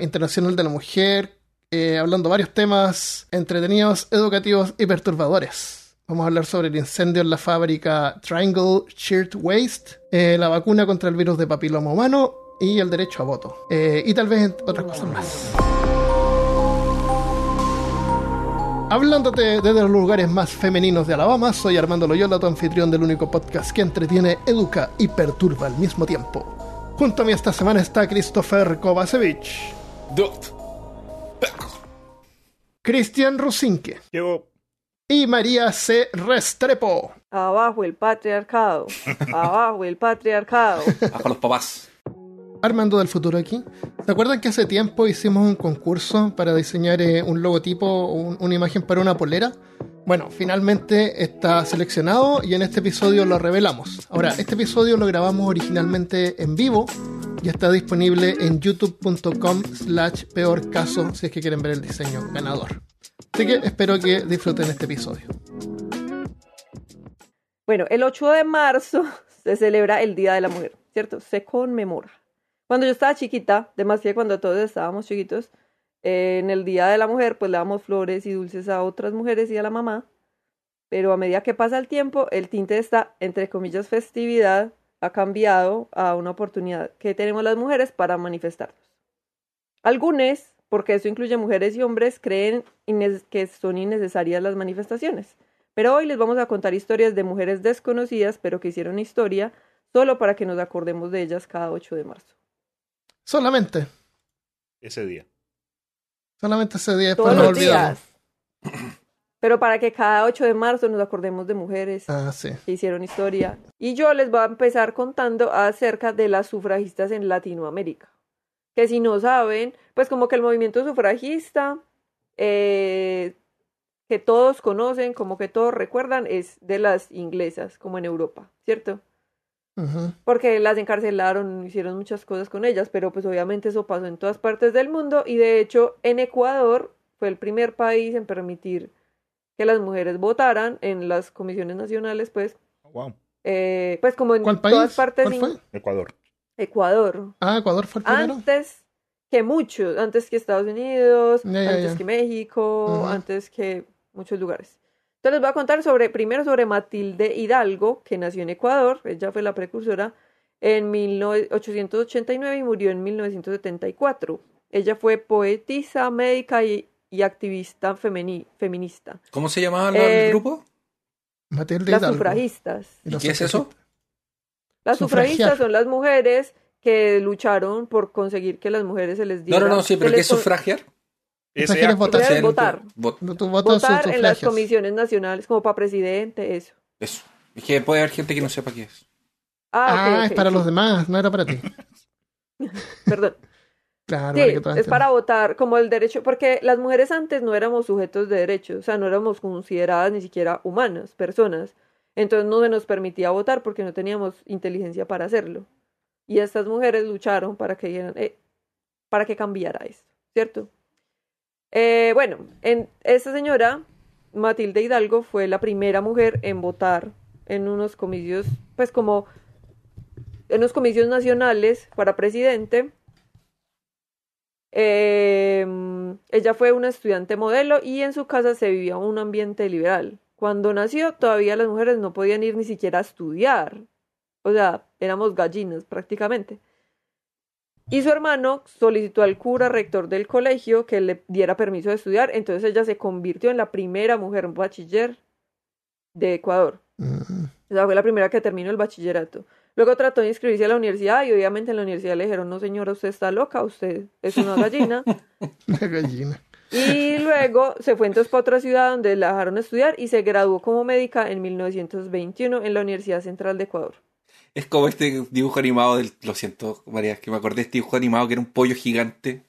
Internacional de la Mujer, eh, hablando varios temas entretenidos, educativos y perturbadores. Vamos a hablar sobre el incendio en la fábrica Triangle Shirt Waste, eh, la vacuna contra el virus de papiloma humano y el derecho a voto. Eh, y tal vez otras cosas más. Hablándote desde los lugares más femeninos de Alabama, soy Armando Loyola, tu anfitrión del único podcast que entretiene, educa y perturba al mismo tiempo. Junto a mí esta semana está Christopher Kovacevic, Duct. Cristian Rusinque Yo. y María C. Restrepo. Abajo el patriarcado. Abajo el patriarcado. Bajo los papás. Armando del futuro aquí. ¿Se acuerdan que hace tiempo hicimos un concurso para diseñar eh, un logotipo una imagen para una polera? Bueno, finalmente está seleccionado y en este episodio lo revelamos. Ahora, este episodio lo grabamos originalmente en vivo y está disponible en youtube.com slash peor caso si es que quieren ver el diseño ganador. Así que espero que disfruten este episodio. Bueno, el 8 de marzo se celebra el Día de la Mujer, ¿cierto? Se conmemora. Cuando yo estaba chiquita, demasiado cuando todos estábamos chiquitos, eh, en el Día de la Mujer, pues le damos flores y dulces a otras mujeres y a la mamá. Pero a medida que pasa el tiempo, el tinte de esta, entre comillas, festividad ha cambiado a una oportunidad que tenemos las mujeres para manifestarnos. Algunos, porque eso incluye mujeres y hombres, creen que son innecesarias las manifestaciones. Pero hoy les vamos a contar historias de mujeres desconocidas, pero que hicieron historia, solo para que nos acordemos de ellas cada 8 de marzo. Solamente, Ese día. solamente ese día después Todos nos los olvidamos. días. Pero para que cada 8 de marzo nos acordemos de mujeres Ah, sí. que hicieron historia. Y yo les voy a empezar contando acerca de las sufragistas en Latinoamérica. Que si no saben, pues como que el movimiento sufragista, eh, que todos conocen, como que todos recuerdan, es de las inglesas, como en Europa, ¿cierto? Porque las encarcelaron, hicieron muchas cosas con ellas, pero pues obviamente eso pasó en todas partes del mundo y de hecho en Ecuador fue el primer país en permitir que las mujeres votaran en las comisiones nacionales, pues, Wow. eh, pues como en ¿Cuál todas país? partes ¿Cuál in- fue? Ecuador. Ecuador. Ah, Ecuador fue el primero. Antes que muchos, antes que Estados Unidos, antes que México, antes que muchos lugares. Entonces les voy a contar sobre, primero sobre Matilde Hidalgo, que nació en Ecuador, ella fue la precursora, en 1889 y murió en 1974. Ella fue poetisa, médica y, y activista femeni- feminista. ¿Cómo se llamaba el Eh, grupo? Matilde Las Hidalgo. sufragistas. Y los ¿Qué es eso? sufragistas. Las Sufragiar. sufragistas son las mujeres que lucharon por conseguir que las mujeres se les No, diera. no, no, sí, se pero ¿qué es con- sufragiar? Sufragiar es votar. Sufragiar es votar. Vot- Tu voto votar en las comisiones nacionales como para presidente, eso. Eso. Es que puede haber gente que no sepa qué es. Ah, Ah, ok, es para sí, los demás, no era para ti. Perdón. Claro, Sí, para que todas es para votar como el derecho, porque las mujeres antes no éramos sujetos de derechos, o sea, no éramos consideradas ni siquiera humanas, personas. Entonces no se nos permitía votar porque no teníamos inteligencia para hacerlo. Y estas mujeres lucharon para que, eh, para que cambiara esto, ¿cierto? Eh, bueno, en, esta señora, Matilde Hidalgo, fue la primera mujer en votar en unos comicios, pues como en unos comicios nacionales para presidente. Eh, ella fue una estudiante modelo y en su casa se vivía un ambiente liberal. Cuando nació, todavía las mujeres no podían ir ni siquiera a estudiar. O sea, éramos gallinas prácticamente. Y su hermano solicitó al cura rector del colegio que le diera permiso de estudiar, entonces ella se convirtió en la primera mujer bachiller de Ecuador. O sea, fue la primera que terminó el bachillerato. Luego trató de inscribirse a la universidad y obviamente en la universidad le dijeron, no señora, usted está loca, usted es una gallina. Una gallina. Y luego se fue entonces para otra ciudad donde la dejaron estudiar y se graduó como médica en 1921 en la Universidad Central de Ecuador. Es como este dibujo animado del. Lo siento, María, que me acordé de este dibujo animado que era un pollo gigante.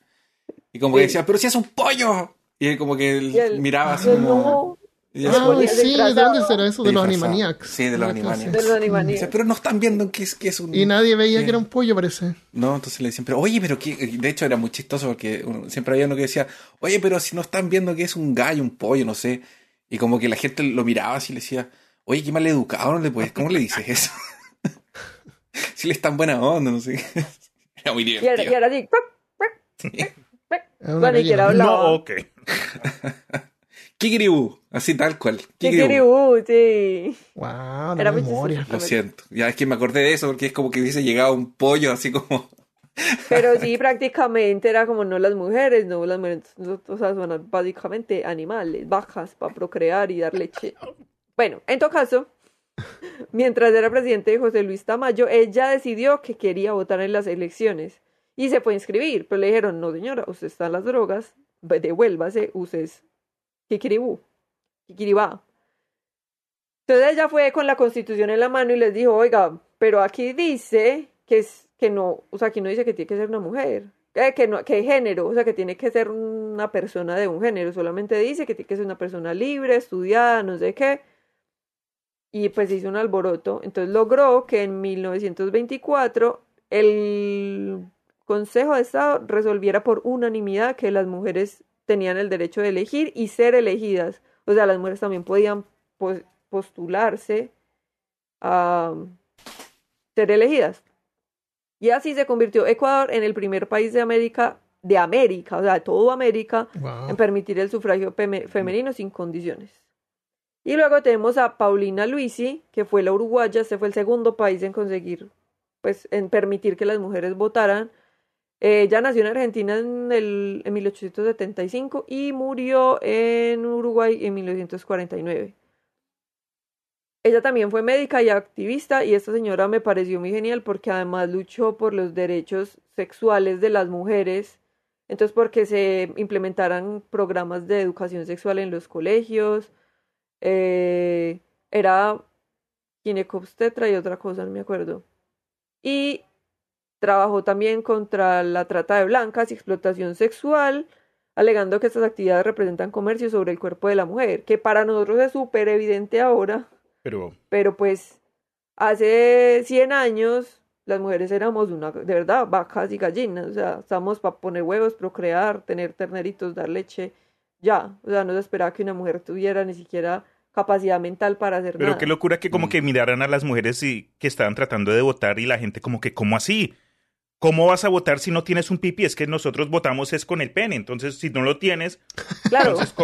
Y como que decía, pero si es un pollo. Y él como que él miraba así como. no, Ah, sí, ¿de dónde será eso? De los. Animaniacs. Sí, de los Animaniacs. de los animaniacs. pero no están viendo que es, que es un. Y nadie veía Sí. que era un pollo, parece. No, entonces le decían, pero oye, pero que. De hecho era muy chistoso porque uno- siempre había uno que decía, oye, pero si no están viendo que es un gallo, un pollo, no sé. Y como que la gente lo miraba así y le decía, oye, qué mal educado, no le puedes, ¿cómo le dices eso? Si le es tan buena onda, no sé. Era muy divertido. y era así. Bueno, y que. No, ok. Kikiribú, así tal cual. Kikiribú. Sí. Wow, la Era muy memoria. Lo siento. Ya es que me acordé de eso porque es como que hubiese llegado un pollo así como. Pero sí, prácticamente era como no las mujeres, no las mujeres, no, o sea, son básicamente animales, vacas para procrear y dar leche. Bueno, en todo caso, mientras era presidente de José Luis Tamayo, ella decidió que quería votar en las elecciones y se fue a inscribir, pero le dijeron, no señora, usted está en las drogas, devuélvase, usted es Kikiribú, Kikiribá. Entonces ella fue con la constitución en la mano y les dijo, oiga, pero aquí dice que es que no, o sea, aquí no dice que tiene que ser una mujer, que no, que género, o sea, que tiene que ser una persona de un género, solamente dice que tiene que ser una persona libre, estudiada, no sé qué. Y pues hizo un alboroto. Entonces logró que en 1924 el Consejo de Estado resolviera por unanimidad que las mujeres tenían el derecho de elegir y ser elegidas. O sea, las mujeres también podían pos- postularse a ser elegidas. Y así se convirtió Ecuador en el primer país de América, de América, o sea, de todo América, Wow. en permitir el sufragio femenino sin condiciones. Y luego tenemos a Paulina Luisi, que fue la uruguaya, este fue el segundo país en conseguir, pues, en permitir que las mujeres votaran. Eh, Ella nació en Argentina en, el, en 1875 y murió en Uruguay en 1949. Ella también fue médica y activista y esta señora me pareció muy genial porque además luchó por los derechos sexuales de las mujeres, entonces porque se implementaran programas de educación sexual en los colegios, eh, era ginecobstetra y otra cosa, no me acuerdo. Y trabajó también contra la trata de blancas y explotación sexual, alegando que estas actividades representan comercio sobre el cuerpo de la mujer, que para nosotros es súper evidente ahora, Pero pero pues hace 100 años las mujeres éramos una, de verdad, vacas y gallinas, o sea, estamos para poner huevos, procrear, tener terneritos, dar leche, ya, o sea, no se esperaba que una mujer tuviera ni siquiera capacidad mental para hacer Pero nada. qué locura que Mm. como que miraran a las mujeres y que estaban tratando de votar y la gente como que, ¿cómo así? ¿Cómo vas a votar si no tienes un pipi? Es que nosotros votamos es con el pene, entonces si no lo tienes, Claro, entonces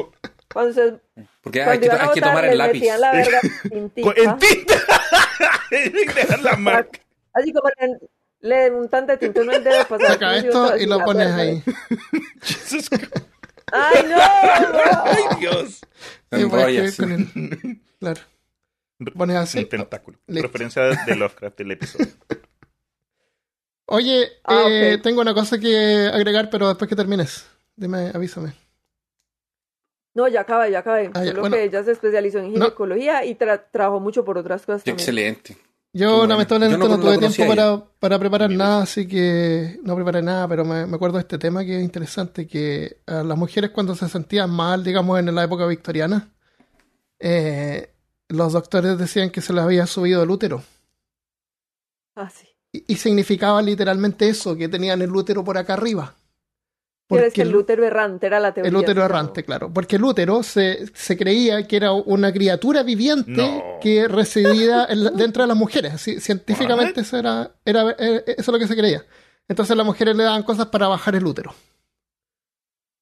cuando, se, Porque hay cuando que, iban a hay que votar tomar el lápiz. la verga co- tintica, en tinta. Dejan la marca. así como le, le un tante tinto en el dedo pasar Saca esto y lo pones ahí. ¡Ay, no! Ay, Dios. Se Y voy a enrolla, escribir sí. con el- Claro. Pones así. Un tentáculo. Listo. Referencia de Lovecraft del episodio. Oye, Ah, eh, tengo una cosa que agregar, pero después que termines. Dime, avísame. No, ya acabé, ya acabé. Ah, ya, Solo bueno. que ella se especializó en No. ginecología y tra- trabajó mucho por otras cosas también. Yo bueno. lamentablemente Yo no- no, tuve tiempo para, para preparar nada, así que no preparé nada, pero me, me acuerdo de este tema que es interesante, que a las mujeres cuando se sentían mal, digamos, en la época victoriana, eh, los doctores decían que se les había subido el útero. Ah, sí. Y, y significaba literalmente eso, que tenían el útero por acá arriba. Quieres que el útero errante era la teoría. El útero errante, claro. Porque el útero se, se creía que era una criatura viviente No. que residía en la- dentro de las mujeres. Así, científicamente eso era, era, eh, eso es lo que se creía. Entonces las mujeres le daban cosas para bajar el útero.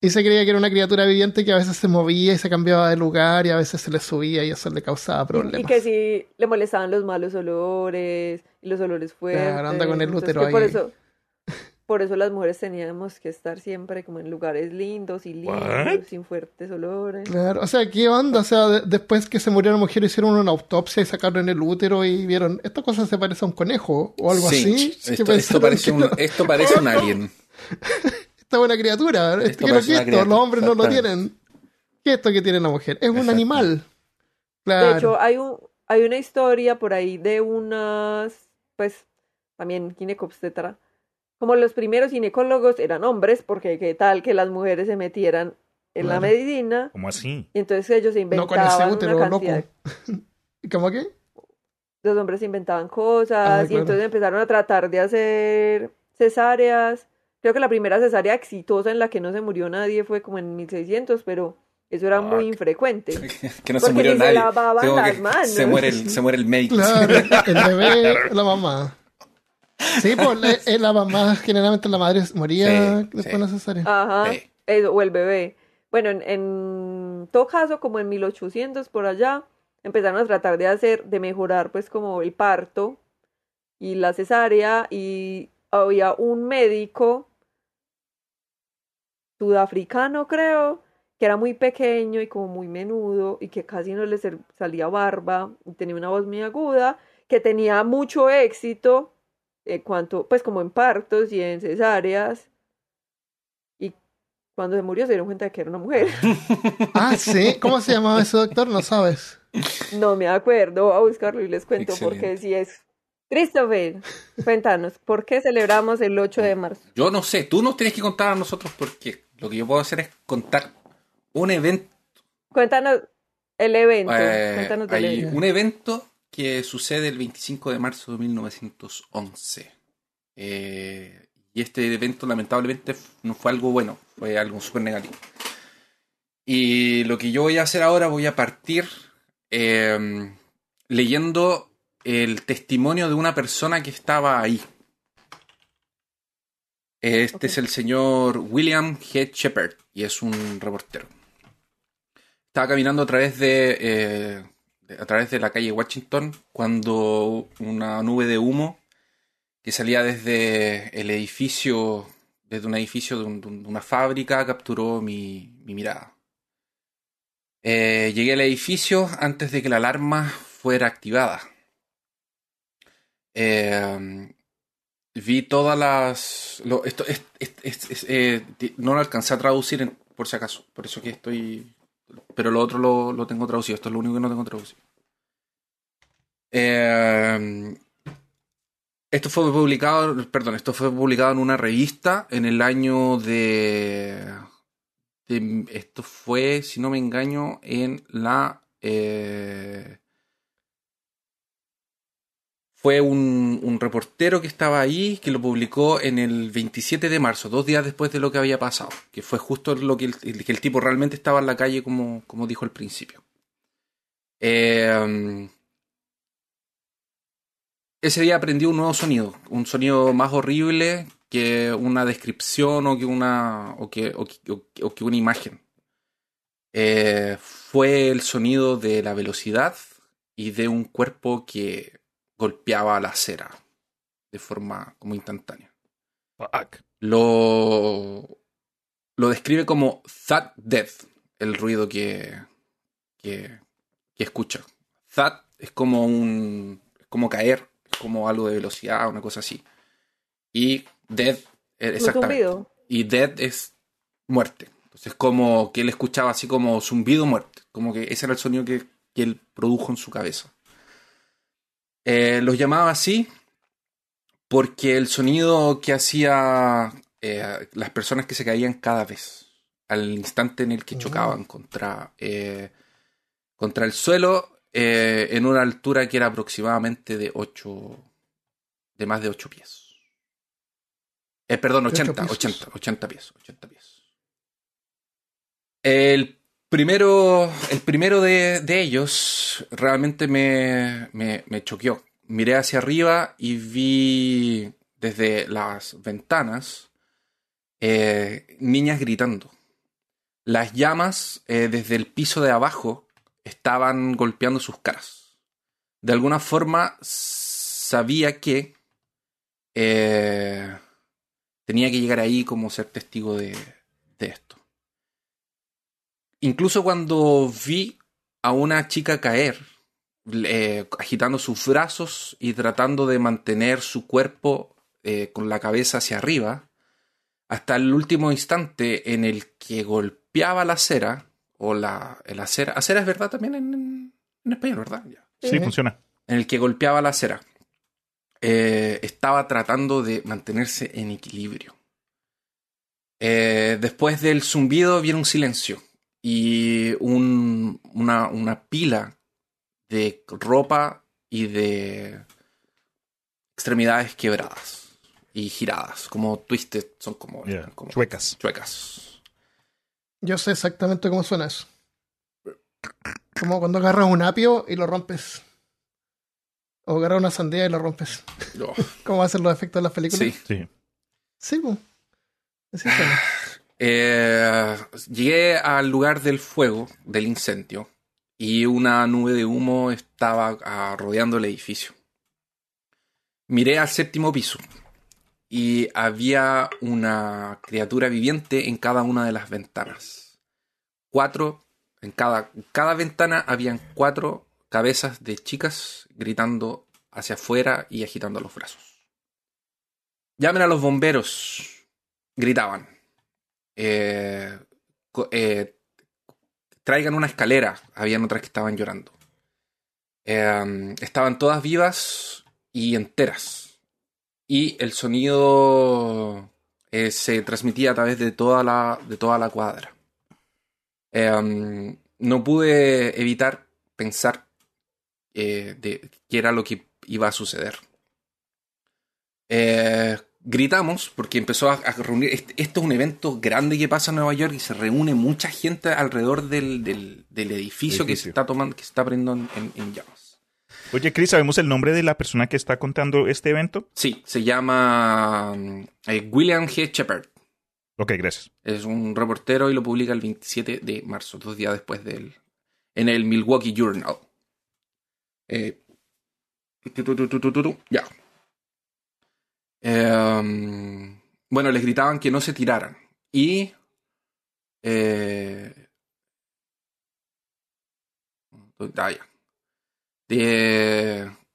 Y se creía que era una criatura viviente que a veces se movía y se cambiaba de lugar y a veces se le subía y eso le causaba problemas. Y que si le molestaban los malos olores y los olores fuertes. Claro, anda con el entonces útero que Por ahí. eso, por eso las mujeres teníamos que estar siempre como en lugares lindos y limpios, What? sin fuertes olores. Claro, o sea, ¿qué onda? O sea, de- después que se murieron mujeres hicieron una autopsia y sacaron el útero y vieron, esta cosa se parece a un conejo o algo Sí, así. Esto, parece un, esto parece un alien. esta buena criatura. Esto Esto, ¿qué parece una esto? criatura, Los hombres no lo tienen. ¿Qué es esto que tiene la mujer? Es un animal. Claro. De hecho, hay un, hay una historia por ahí de unas, pues, también ginecobstetra. Como los primeros ginecólogos eran hombres, porque qué tal que las mujeres se metieran en la medicina, ¿Cómo así? y entonces ellos se no con inventaban ese útero una loco. cantidad. ¿Cómo qué? Los hombres se inventaban cosas, Ah, y claro. entonces empezaron a tratar de hacer cesáreas. Creo que la primera cesárea exitosa en la que no se murió nadie fue como en 1600, pero eso era muy Fuck. infrecuente. que no se Porque murió ni se nadie. lavaban las manos. Se muere el, se muere el médico. Claro, el bebé, la mamá. Sí, pues la, eh, la mamá, generalmente la madre moría Sí, después sí. de la cesárea. Ajá, o el bebé. Bueno, en, en todo caso, como en 1800 por allá, empezaron a tratar de hacer, de mejorar pues como el parto y la cesárea y había un médico sudafricano creo, que era muy pequeño y como muy menudo y que casi no le salía barba y tenía una voz muy aguda, que tenía mucho éxito en cuanto, pues como en partos y en cesáreas. Y cuando se murió se dieron cuenta de que era una mujer. Ah, sí. ¿Cómo se llamaba ese doctor? No sabes. No me acuerdo, voy a buscarlo y les cuento Excelente. porque si es. Christopher, cuéntanos, ¿por qué celebramos el 8 de marzo? Yo no sé, tú nos tienes que contar a nosotros por qué. Lo que yo puedo hacer es contar un evento. Cuéntanos el evento. eh, cuéntanos del hay evento. un evento que sucede el 25 de marzo de 1911. Eh, y este evento lamentablemente no fue algo bueno, fue algo súper negativo. Y lo que yo voy a hacer ahora, voy a partir eh, leyendo el testimonio de una persona que estaba ahí. Este es el señor William Head Shepard y es un reportero. Estaba caminando a través de, eh, de- a través de la calle Washington cuando una nube de humo que salía desde el edificio, desde un edificio de, un- de un- de una fábrica, capturó mi, mi mirada. Eh, llegué al edificio antes de que la alarma fuera activada. Eh, vi todas las. esto, es- eh, no lo alcancé a traducir en- por si acaso. Por eso que estoy. Pero lo otro lo, lo tengo traducido. Esto es lo único que no tengo traducido. Eh, esto fue publicado. Perdón, esto fue publicado en una revista en el año de. esto fue, si no me engaño, en la. eh, fue un, reportero que estaba ahí que lo publicó en el 27 de marzo, dos días después de lo que había pasado, que fue justo lo que el, que el tipo realmente estaba en la calle como, como dijo al principio. Eh, ese día aprendí un nuevo sonido, un sonido más horrible que una descripción o que una, o que- o que una imagen. Eh, fue el sonido de la velocidad y de un cuerpo que golpeaba la acera de forma como instantánea. Fuck. Lo, lo describe como thud death, el ruido que, que, que escucha. Thud es como un es como caer, es como algo de velocidad, una cosa así. Y death, eh, exactamente. Y death es muerte. Entonces como que él escuchaba así como zumbido muerte. Como que ese era el sonido que, que él produjo en su cabeza. Eh, los llamaba así porque el sonido que hacía eh, las personas que se caían cada vez al instante en el que chocaban contra, eh, contra el suelo eh, en una altura que era aproximadamente de 8 de más de 8 pies. Eh, perdón, De ocho 80, pisos. 80, 80 pies, 80 pies. El primero, el primero de, de ellos realmente me, me, me choqueó. Miré hacia arriba y vi desde las ventanas eh, niñas gritando. Las llamas eh, desde el piso de abajo estaban golpeando sus caras. De alguna forma sabía que eh, tenía que llegar ahí como ser testigo de, de esto. Incluso cuando vi a una chica caer, eh, agitando sus brazos y tratando de mantener su cuerpo eh, con la cabeza hacia arriba, hasta el último instante en el que golpeaba la acera, o la el acera, acera es verdad también en, en español, ¿verdad? Ya. Sí, funciona. En el que golpeaba la acera, eh, estaba tratando de mantenerse en equilibrio. Eh, después del zumbido viene un silencio y un- una, una pila de ropa y de extremidades quebradas y giradas, como twisted, son como, Yeah, como Chuecas. chuecas. Yo sé exactamente cómo suena eso. Como cuando agarras un apio y lo rompes. O agarras una sandía y lo rompes. Oh, ¿Cómo hacen los efectos de las películas? sí. Sí. Sí, pues. Así suena. Eh, llegué al lugar del fuego, del incendio, y una nube de humo estaba ah, rodeando el edificio. Miré al séptimo piso y había una criatura viviente en cada una de las ventanas. Cuatro, en cada, cada ventana habían cuatro cabezas de chicas gritando hacia afuera y agitando los brazos. Llamen a los bomberos, gritaban. Eh, eh, traigan una escalera. Habían otras que estaban llorando. Eh, estaban todas vivas y enteras. Y el sonido eh, se transmitía a través de toda la, de toda la cuadra. Eh, no pude evitar pensar qué era lo que iba a suceder. Eh, gritamos porque empezó a, a reunir. este- Esto es un evento grande que pasa en Nueva York y se reúne mucha gente alrededor del, del- del edificio, que se está tomando, que se está prendiendo en, en llamas. Oye, Chris, ¿sabemos el nombre de la persona que está contando este evento? Sí, se llama mm, eh, William G. Shepard. Ok, gracias. Es un reportero y lo publica el 27 de marzo, dos días después del. en el Milwaukee Journal. Eh, tu, tu, tu, ya. Eh, bueno, les gritaban que no se tiraran. Y. eh, ah, ya.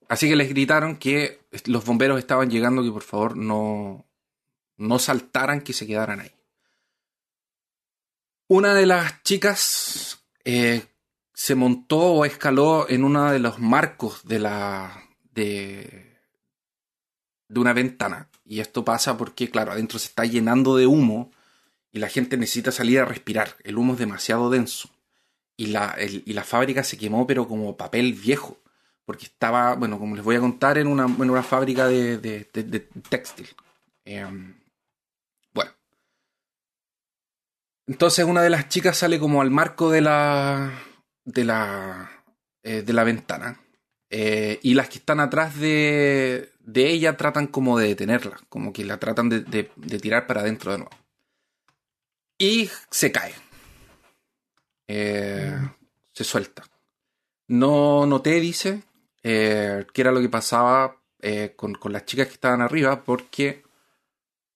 Así que les gritaron que los bomberos estaban llegando, que por favor no, no saltaran, que se quedaran ahí. Una de las chicas eh, se montó o escaló en uno de los marcos de la. de. De una ventana. Y esto pasa porque, claro, adentro se está llenando de humo y la gente necesita salir a respirar. El humo es demasiado denso. Y la, y la fábrica se quemó, pero como papel viejo. Porque estaba, bueno, como les voy a contar, en una, en una fábrica de, de- de- de textil. Em, bueno. Entonces una de las chicas sale como al marco de la. de la. eh, de la ventana. Eh, y las que están atrás de, de ella tratan como de detenerla. Como que la tratan de, de- de tirar para adentro de nuevo. Y se cae. Eh, Se suelta. No noté, dice, eh, qué era lo que pasaba eh, con, con las chicas que estaban arriba, porque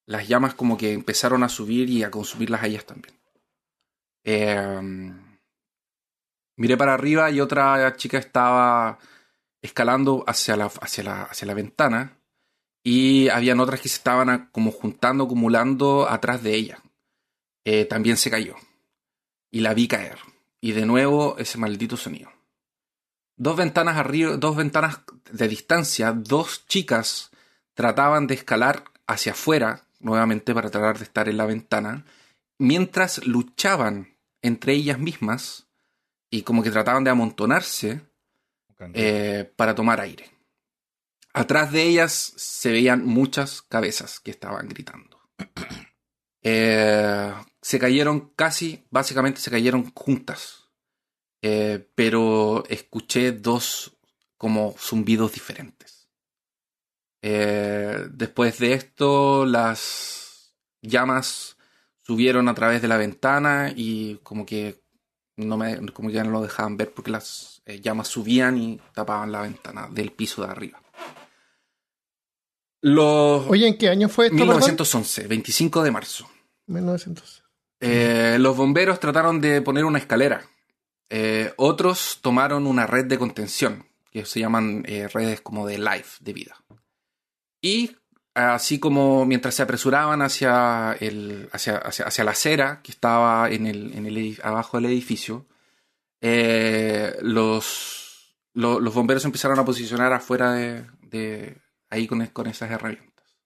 las llamas como que empezaron a subir y a consumirlas a ellas también. Eh, miré para arriba y otra chica estaba escalando hacia la, hacia la, hacia la ventana y habían otras que se estaban como juntando, acumulando atrás de ella. Eh, también se cayó y la vi caer. Y de nuevo ese maldito sonido. Dos ventanas arriba, dos ventanas de distancia, dos chicas trataban de escalar hacia afuera, nuevamente para tratar de estar en la ventana, mientras luchaban entre ellas mismas y como que trataban de amontonarse eh, para tomar aire. Atrás de ellas se veían muchas cabezas que estaban gritando. Eh, se cayeron casi, básicamente se cayeron juntas. Eh, pero escuché dos como zumbidos diferentes. Después de esto, las llamas subieron a través de la ventana y como que no me, como ya no lo dejaban ver porque las eh, llamas subían y tapaban la ventana del piso de arriba. Los Oye, ¿en qué año fue esto? perdón? 1911, 25 de marzo. 1900. Eh, los bomberos trataron de poner una escalera. Eh, otros tomaron una red de contención, que se llaman redes como de life, de vida. Y así como mientras se apresuraban hacia, el, hacia, hacia, la acera que estaba en el, en el, abajo del edificio, eh, los, lo- los bomberos empezaron a posicionar afuera de, de ahí con, con esas herramientas.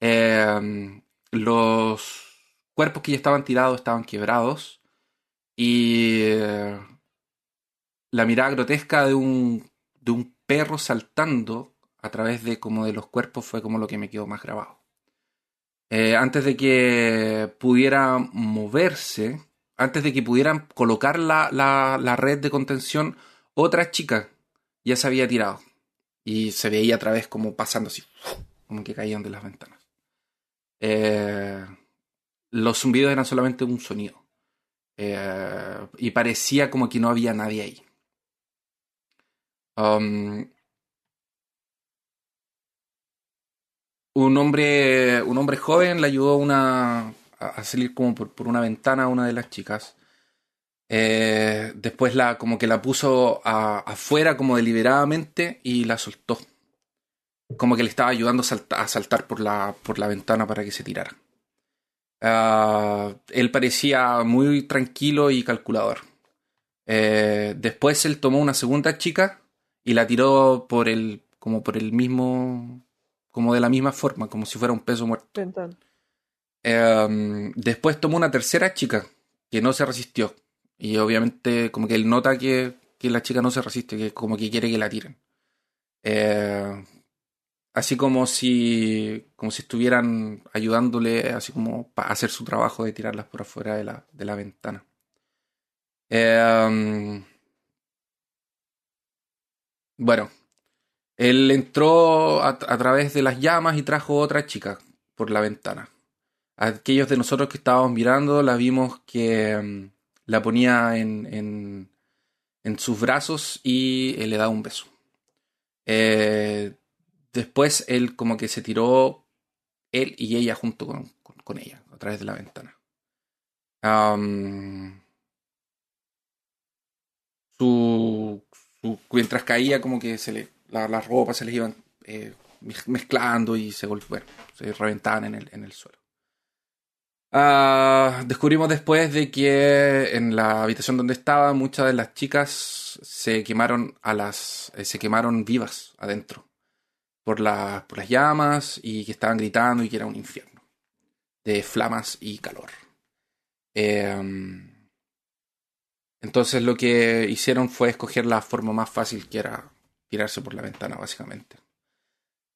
Eh, los cuerpos que ya estaban tirados estaban quebrados y eh, la mirada grotesca de un, de un perro saltando a través de como de los cuerpos fue como lo que me quedó más grabado. Eh, antes de que pudiera moverse, antes de que pudieran colocar la, la- la red de contención, otra chica ya se había tirado. Y se veía a través como pasando así, como que caían de las ventanas. Eh, los zumbidos eran solamente un sonido. Eh, y parecía como que no había nadie ahí. Um, un hombre, un hombre joven le ayudó una, a salir como por, por una ventana a una de las chicas. Eh, después la, como que la puso a- afuera como deliberadamente y la soltó. Como que le estaba ayudando a, a saltar por la, por la ventana para que se tirara. Ah, él parecía muy tranquilo y calculador. Eh, después él tomó una segunda chica y la tiró por el, como por el mismo, como de la misma forma, como si fuera un peso muerto. Eh, después tomó una tercera chica que no se resistió. Y obviamente como que él nota que, que la chica no se resiste, que como que quiere que la tiren. Eh, así como si, como si estuvieran ayudándole así como para hacer su trabajo de tirarlas por afuera de la, de la ventana. Eh, bueno, él entró a, través de las llamas y trajo otra chica por la ventana. Aquellos de nosotros que estábamos mirando la vimos que mm, la ponía en, en, en sus brazos y él le daba un beso. Eh, después él como que se tiró él y ella junto con, con- ella a través de la ventana. Su- mientras caía como que se le la- las ropas se les iban eh, mez- mezclando y se bueno, se reventaban en el, en el suelo. Ah, descubrimos después de que en la habitación donde estaba muchas de las chicas se quemaron a las eh, se quemaron vivas adentro por las por las llamas y que estaban gritando y que era un infierno de flamas y calor. Em, entonces lo que hicieron fue escoger la forma más fácil que era tirarse por la ventana, básicamente.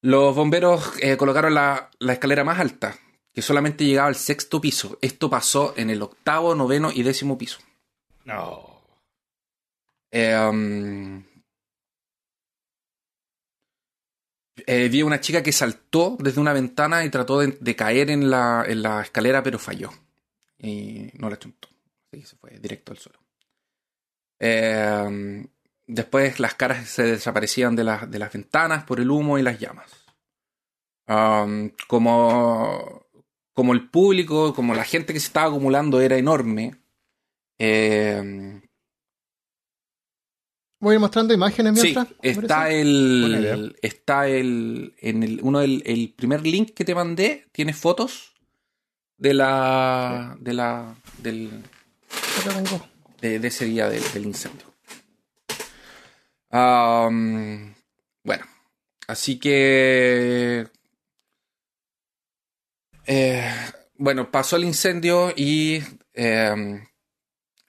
Los bomberos eh, colocaron la, la escalera más alta, que solamente llegaba al sexto piso. Esto pasó en el octavo, noveno y décimo piso. No. Eh, eh, vi una chica que saltó desde una ventana y trató de, de caer en la, en la escalera, pero falló. Y no la chuntó. Así que se fue directo al suelo. Eh, después las caras se desaparecían de, las- de las ventanas por el humo y las llamas. Um, como, como el público, como la gente que se estaba acumulando era enorme, eh, Voy a ir mostrando imágenes Sí, mientras. ¿te está el. Está el. En el. Uno del el primer link que te mandé. Tiene fotos de la. de la. del. De, de ese día del, del incendio. Bueno. Así que. eh, bueno, pasó el incendio y. eh,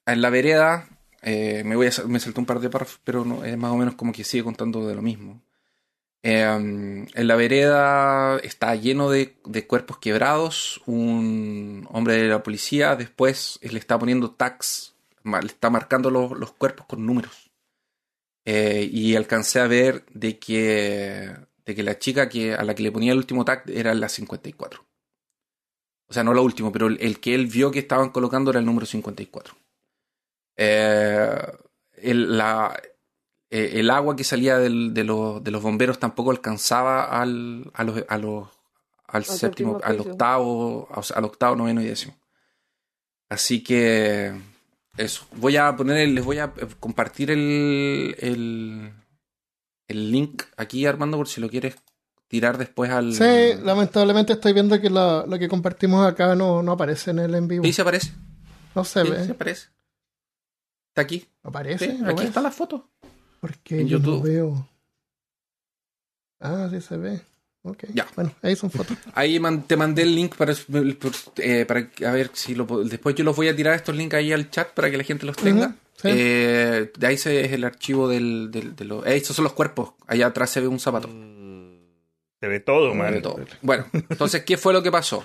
en la vereda. eh, me voy a, me un par de párrafos, pero no, es más o menos como que sigue contando de lo mismo. Eh, en la vereda está lleno de, de cuerpos quebrados. Un hombre de la policía después le está poniendo tags, le está marcando los, los cuerpos con números. Eh, y alcancé a ver de que, de que la chica que, a la que le ponía el último tag era la 54. O sea, no la última, pero el, el que él vio que estaban colocando era el número 54. Eh, el, la, eh, el agua que salía del- de, los, de los bomberos tampoco alcanzaba al, a los, a los- al séptimo, séptimo al octavo, o sea, al octavo, noveno y décimo. Así que eso. Voy a poner, el- les voy a eh, compartir el, el, el link aquí, Armando, por si lo quieres tirar después al. Sí, lamentablemente estoy viendo que la- lo que compartimos acá no, no aparece en el en vivo. Sí, se aparece. No se Sí, ve. se aparece. Está aquí. ¿Aparece? Sí, ¿Lo aquí ves? está la foto. Porque en yo no YouTube. veo. Ah, sí se ve. Ok. Ya. Bueno, ahí son fotos. Ahí man- te mandé el link para, eh, para a ver si lo después yo los voy a tirar estos links ahí al chat para que la gente los tenga. Sí. Eh, de ahí se, es el archivo del, del- de los. eh, estos son los cuerpos. Allá atrás se ve un zapato. Se ve todo, Se man. ve todo. Bueno, entonces, ¿qué fue lo que pasó?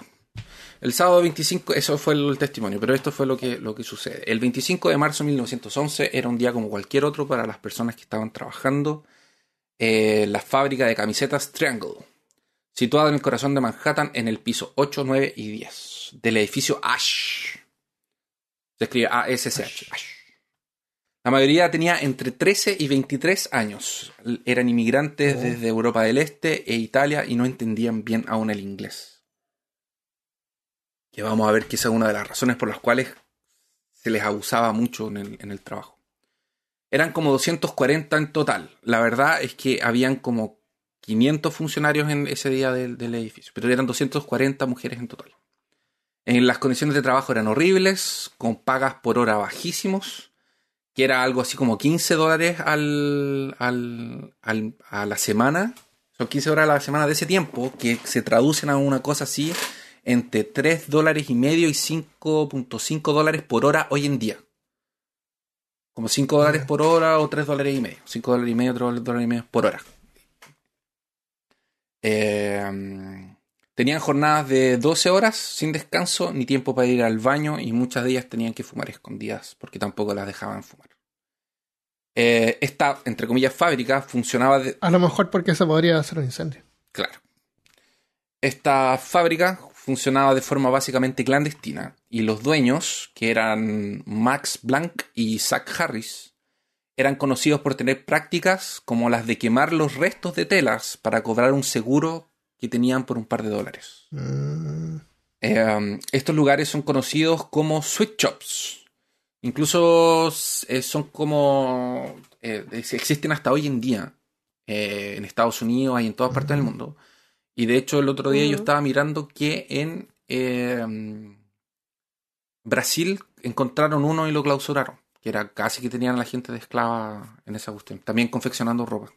El sábado 25, eso fue el testimonio, pero esto fue lo que, lo que sucede. El 25 de marzo de 1911 era un día como cualquier otro para las personas que estaban trabajando eh, en la fábrica de camisetas Triangle, situada en el corazón de Manhattan en el piso 8, 9 y 10 del edificio Ash. Se escribe A-S-C-H. Ash. La mayoría tenía entre 13 y 23 años. Eran inmigrantes desde Europa del Este e Italia y no entendían bien aún el inglés. Que vamos a ver que esa es una de las razones por las cuales se les abusaba mucho en el, en el trabajo. Eran como 240 en total. La verdad es que habían como 500 funcionarios en ese día del, del edificio, pero eran 240 mujeres en total. En las condiciones de trabajo eran horribles, con pagas por hora bajísimos, que era algo así como 15 dólares al, al- al- a la semana. Son 15 horas a la semana de ese tiempo, que se traducen a una cosa así entre 3 dólares y medio y 5.5 dólares por hora hoy en día. Como 5 dólares por hora o 3 dólares y medio. 5 dólares y medio, 3 dólares y medio por hora. Eh, tenían jornadas de 12 horas sin descanso ni tiempo para ir al baño y muchas de ellas tenían que fumar escondidas porque tampoco las dejaban fumar. Eh, esta, entre comillas, fábrica funcionaba de, A lo mejor porque se podría hacer un incendio. Claro. Esta fábrica funcionaba de forma básicamente clandestina y los dueños, que eran Max Blanc y Zach Harris, eran conocidos por tener prácticas como las de quemar los restos de telas para cobrar un seguro que tenían por un par de dólares. Mm, Eh, estos lugares son conocidos como sweet shops. Incluso eh, son como... eh, ex- existen hasta hoy en día. eh, en Estados Unidos y en todas partes del mundo. Y de hecho el otro día yo Ujú. estaba mirando que en eh, Brasil encontraron uno y lo clausuraron. Que era casi que tenían a la gente de esclava en esa cuestión. También confeccionando ropa.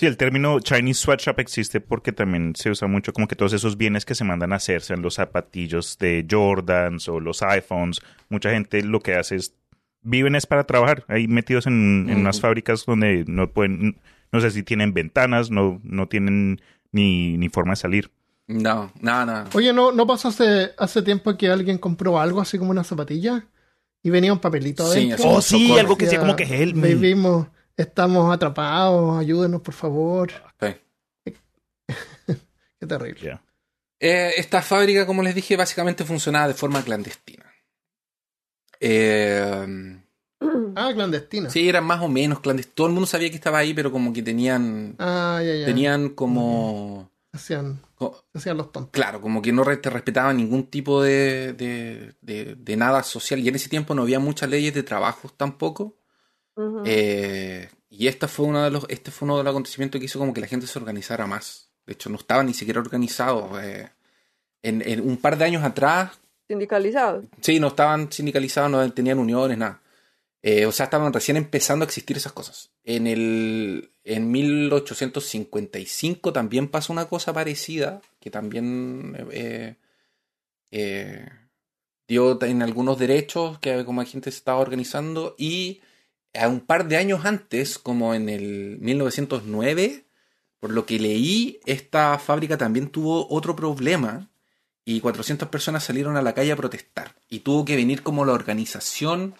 Sí, el término Chinese Sweatshop existe porque también se usa mucho como que todos esos bienes que se mandan a hacer, sean los zapatillos de Jordans o los iPhones, mucha gente lo que hace es, viven es para trabajar, ahí metidos en, en unas fábricas donde no pueden, no sé si tienen ventanas, no, no tienen ni, ni forma de salir. No, nada, nada. Oye, ¿no, ¿no pasó hace, hace tiempo que alguien compró algo así como una zapatilla? Y venía un papelito Sí, adentro. así como Oh, sí, socorro. algo que sea como que help me. Vivimos, estamos atrapados, ayúdenos por favor. Sí. Qué terrible. Eh, esta fábrica, como les dije, básicamente funcionaba de forma clandestina. Eh, Ah, clandestina. sí, eran más o menos clandestinos. Todo el mundo sabía que estaba ahí, pero como que tenían, Ah, ya, ya. tenían como, Hacían, co- hacían los tontos. claro, como que no te respetaban ningún tipo de, de, de- de nada social. Y en ese tiempo no había muchas leyes de trabajo tampoco. Eh, y esta fue uno de los, este fue uno de los acontecimientos que hizo como que la gente se organizara más. De hecho, no estaba ni siquiera organizado. eh. en, en un par de años atrás, Sindicalizados. Sí, no estaban sindicalizados, no tenían uniones, nada. Eh, o sea, estaban recién empezando a existir esas cosas. En el en 1855 también pasó una cosa parecida, que también eh, eh, dio en algunos derechos que como gente se estaba organizando y a un par de años antes, como en el 1909, por lo que leí, esta fábrica también tuvo otro problema y 400 personas salieron a la calle a protestar. Y tuvo que venir como la organización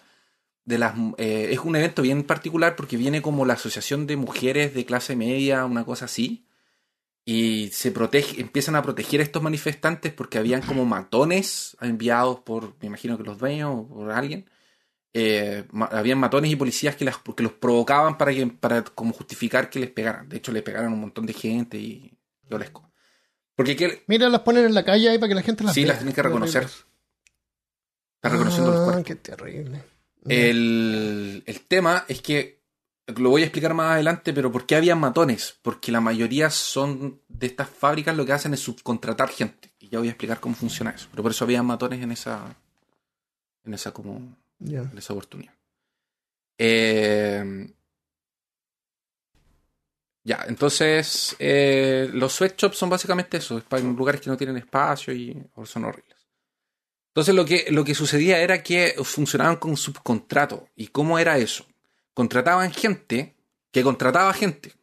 de las... eh, es un evento bien particular porque viene como la Asociación de Mujeres de Clase Media, una cosa así. Y se protege, empiezan a proteger a estos manifestantes porque habían como matones enviados por, me imagino que los dueños o por alguien. Eh, ma- habían matones y policías que, las, que los provocaban para, que, para como justificar que les pegaran. De hecho, les pegaron a un montón de gente y... Yo les... Porque que, Mira, las ponen en la calle ahí para que la gente las Sí, vea. las tienen que reconocer. Está reconociendo los Ah, cuerpos. qué terrible. El, el tema es que lo voy a explicar más adelante, pero ¿por qué había matones? Porque la mayoría son de estas fábricas lo que hacen es subcontratar gente. Y ya voy a explicar cómo funciona eso. Pero por eso había matones en esa. En esa como. En esa oportunidad. Eh, ya, entonces eh, los sweatshops son básicamente eso, es para lugares que no tienen espacio y son horribles. Entonces lo que, lo que sucedía era que funcionaban con subcontrato. ¿Y cómo era eso? Contrataban gente que contrataba gente